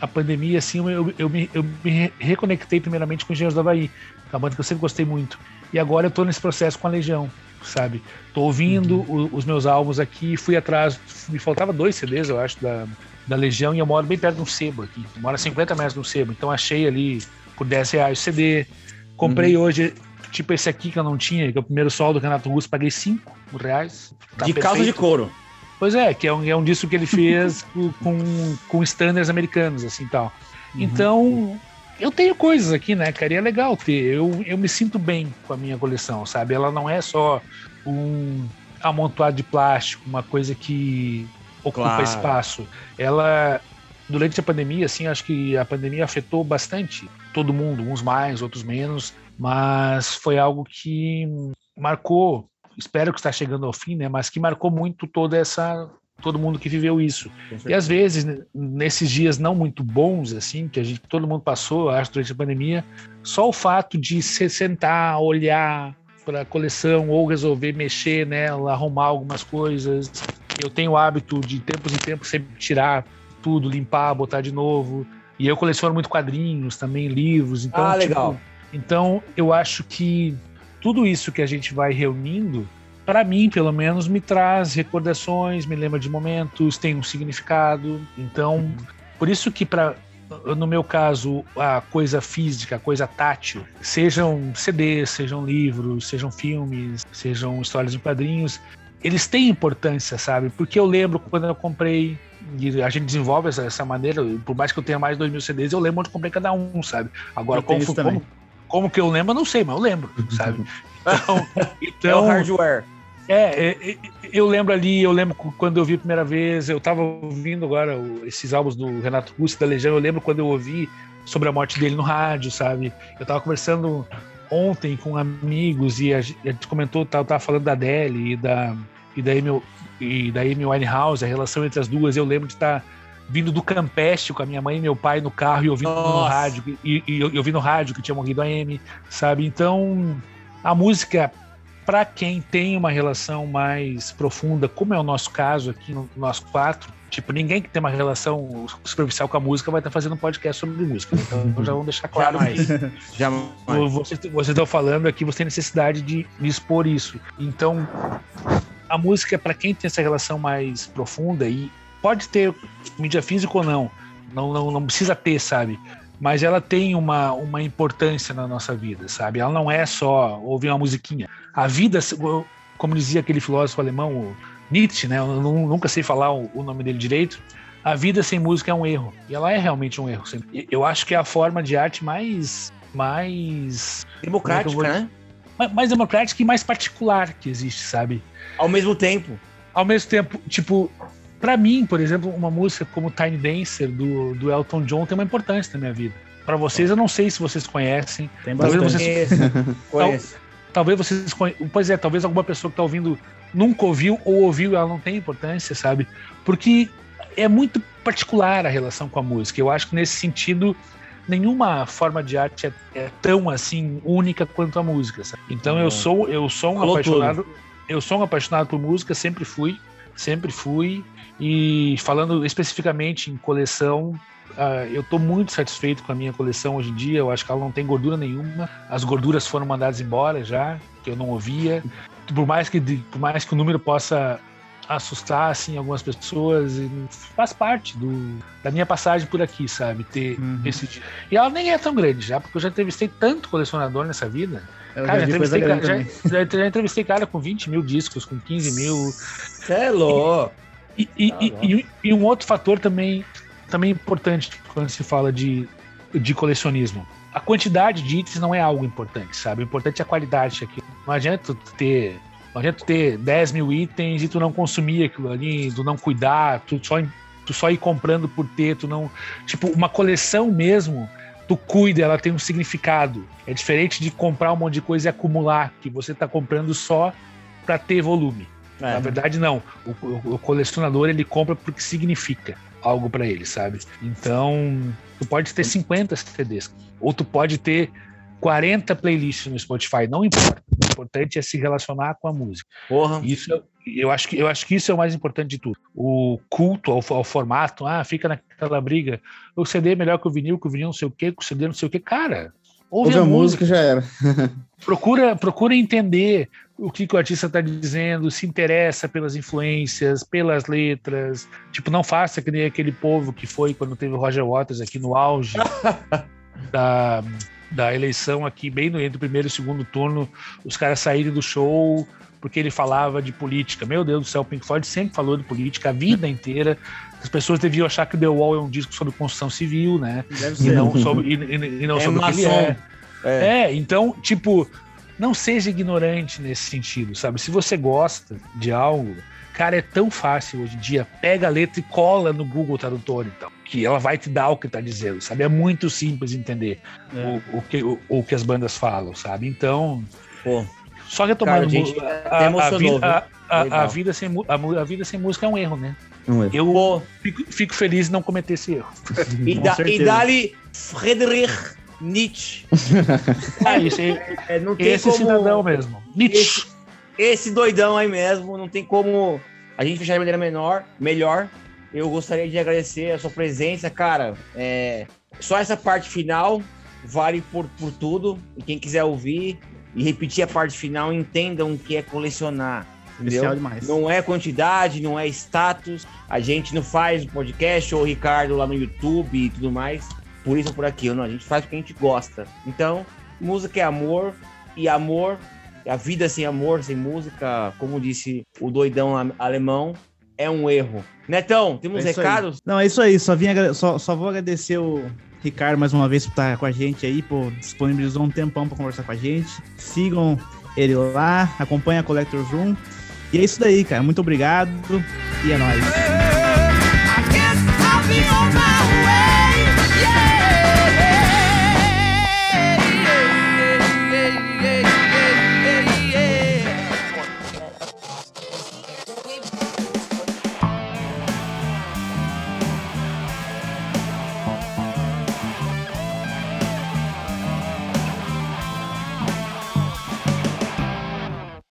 [SPEAKER 4] a, a pandemia, assim, eu, eu, me, eu me reconectei primeiramente com Engenheiros do Havaí, é uma banda que eu sempre gostei muito. E agora eu tô nesse processo com a Legião, sabe? Tô ouvindo uhum. o, os meus álbuns aqui, fui atrás, me faltava dois CDs, eu acho, da, da Legião, e eu moro bem perto de um sebo aqui. Eu moro a 50 metros de um sebo, então achei ali por 10 reais o CD. Comprei uhum. hoje, tipo esse aqui que eu não tinha, que é o primeiro sol do Renato Russo, paguei 5 reais.
[SPEAKER 1] Tá de calça de couro.
[SPEAKER 4] Pois é, que é um, é um disco que ele fez com, com standards americanos, assim tal. Uhum. Então, eu tenho coisas aqui, né, cara? E é legal ter. Eu, eu me sinto bem com a minha coleção, sabe? Ela não é só um amontoado de plástico, uma coisa que ocupa claro. espaço. Ela, durante a pandemia, assim, acho que a pandemia afetou bastante todo mundo, uns mais, outros menos, mas foi algo que marcou, espero que está chegando ao fim, né, mas que marcou muito toda essa todo mundo que viveu isso. E às vezes, nesses dias não muito bons, assim, que a gente, todo mundo passou, acho, durante a pandemia, só o fato de se sentar, olhar para a coleção ou resolver mexer nela, arrumar algumas coisas, eu tenho o hábito de tempos em tempos sempre tirar tudo, limpar, botar de novo. E eu coleciono muito quadrinhos, também livros. Então,
[SPEAKER 1] ah,
[SPEAKER 4] tipo,
[SPEAKER 1] legal.
[SPEAKER 4] Então, eu acho que tudo isso que a gente vai reunindo, para mim, pelo menos, me traz recordações, me lembra de momentos, tem um significado. Então, por isso que para no meu caso, a coisa física, a coisa tátil, sejam CDs, sejam livros, sejam filmes, sejam histórias em quadrinhos, eles têm importância, sabe? Porque eu lembro quando eu comprei, e a gente desenvolve essa, essa maneira, por mais que eu tenha mais de 2 mil CDs, eu lembro onde comprei cada um, sabe? Agora, como, como, como, que eu lembro, eu não sei, mas eu lembro, sabe?
[SPEAKER 1] Então, então é o hardware.
[SPEAKER 4] É, é, eu lembro ali, eu lembro quando eu vi a primeira vez, eu tava ouvindo agora esses álbuns do Renato Russo da Legião, eu lembro quando eu ouvi sobre a morte dele no rádio, sabe? Eu tava conversando ontem com amigos e a gente comentou, tava, tava falando da Adele e da, e da Amy, e da Amy Winehouse, a relação entre as duas, eu lembro de estar tá vindo do Campeste com a minha mãe e meu pai no carro e ouvindo Nossa. no rádio, e, e eu, eu vi no rádio que tinha morrido a Amy, sabe? Então, a música para quem tem uma relação mais profunda, como é o nosso caso aqui no nós quatro, tipo, ninguém que tem uma relação superficial com a música vai estar fazendo um podcast sobre música. Né? Então já vamos deixar claro
[SPEAKER 1] Jamais. Jamais.
[SPEAKER 4] Vocês você estão falando aqui, você tem necessidade de, de expor isso. Então, a música, para quem tem essa relação mais profunda, e pode ter mídia física ou não, não, não, não precisa ter, sabe? mas ela tem uma, uma importância na nossa vida, sabe? Ela não é só ouvir uma musiquinha. A vida, como dizia aquele filósofo alemão, Nietzsche, né? Eu nunca sei falar o nome dele direito. A vida sem música é um erro. E ela é realmente um erro. Eu acho que é a forma de arte mais. mais.
[SPEAKER 1] democrática, vou... né?
[SPEAKER 4] Mais democrática e mais particular que existe, sabe?
[SPEAKER 1] Ao mesmo tempo.
[SPEAKER 4] Ao mesmo tempo, tipo, para mim, por exemplo, uma música como Tiny Dancer do, do Elton John tem uma importância na minha vida. Para vocês, eu não sei se vocês conhecem.
[SPEAKER 2] Tem bastante.
[SPEAKER 4] Talvez vocês, Conheço. Talvez vocês. Pois é, talvez alguma pessoa que tá ouvindo nunca ouviu ou ouviu, ela não tem importância, sabe? Porque é muito particular a relação com a música. Eu acho que nesse sentido nenhuma forma de arte é, é tão assim única quanto a música. Sabe? Então eu sou eu sou um Falou apaixonado tudo. eu sou um apaixonado por música, sempre fui, sempre fui. E falando especificamente em coleção, uh, eu estou muito satisfeito com a minha coleção hoje em dia. Eu acho que ela não tem gordura nenhuma. As gorduras foram mandadas embora já, que eu não ouvia. Por mais que, por mais que o número possa assustar assim algumas pessoas faz parte do, da minha passagem por aqui sabe ter uhum. esse e ela nem é tão grande já porque eu já entrevistei tanto colecionador nessa vida eu cara, já, entrevistei cara, já, já, já, entrevistei cara com 20 mil discos com 15 mil
[SPEAKER 1] é louco
[SPEAKER 4] e, e, ah, e, e, um outro fator também, também importante quando se fala de, de colecionismo. A quantidade de itens não é algo importante, sabe? O importante é a qualidade aqui. Não adianta tu ter, não adianta tu ter 10 mil itens e tu não consumir aquilo ali, tu não cuidar, tu só, tu só ir comprando por ter, tu não. Tipo, uma coleção mesmo, tu cuida, ela tem um significado. É diferente de comprar um monte de coisa e acumular, que você está comprando só para ter volume. É. Na verdade, não. O, o, o, colecionador ele compra porque significa algo para ele, sabe? Então, tu pode ter 50 CDs, ou tu pode ter 40 playlists no Spotify, não importa. O importante é se relacionar com a música.
[SPEAKER 1] Porra.
[SPEAKER 4] Isso eu acho que eu acho que isso é o mais importante de tudo. O culto ao, ao formato, ah, fica naquela briga. O CD é melhor que o vinil, que o vinil não sei o quê, que o CD não sei o quê. Cara,
[SPEAKER 3] ouve, ouve a, a música, música já era.
[SPEAKER 4] procura, procura entender o que, que o artista está dizendo, se interessa pelas influências, pelas letras. Tipo, não faça que nem aquele povo que foi quando teve o Roger Waters aqui no auge da, da eleição aqui, bem no entre o primeiro e o segundo turno, os caras saírem do show porque ele falava de política. Meu Deus do céu, o Pink Floyd sempre falou de política a vida inteira. As pessoas deviam achar que The Wall é um disco sobre construção civil, né? E não sobre, e, e, e não é sobre o que ele é. é. É, então, tipo, não seja ignorante nesse sentido, sabe? Se você gosta de algo, cara, é tão fácil hoje em dia. Pega a letra e cola no Google Tradutor, então, que ela vai te dar o que está dizendo, sabe? É muito simples entender é. o, o, que, o, o, que as bandas falam, sabe? Então, Pô. só retomando cara, gente, a, a, a, vida, a, a, vida sem, a, vida sem música é um erro, né? Um erro. Eu fico, fico, feliz em não cometer esse erro.
[SPEAKER 1] E, da, e dali Friedrich Nietzsche.
[SPEAKER 4] isso aí. É, não tem esse como... cidadão mesmo.
[SPEAKER 1] Nietzsche. Esse, doidão aí mesmo, não tem como a gente fechar de maneira menor, melhor. Eu gostaria de agradecer a sua presença, cara. É, só essa parte final vale por, por tudo. E quem quiser ouvir e repetir a parte final, entendam o que é colecionar. Especial demais. Não é quantidade, não é status. A gente não faz o podcast ou o Ricardo lá no YouTube e tudo mais. Por isso ou por aquilo. Não, a gente faz porque a gente gosta. Então, música é amor. E amor, a vida sem amor, sem música, como disse o doidão alemão, é um erro. Netão, temos é recados?
[SPEAKER 2] Aí. Não, é isso aí. Só, vim, só, só vou agradecer o Ricardo mais uma vez por estar com a gente aí, por disponibilizou um tempão para conversar com a gente. Sigam ele lá, acompanha a Collector Room. E é isso daí, cara. Muito obrigado e é nóis.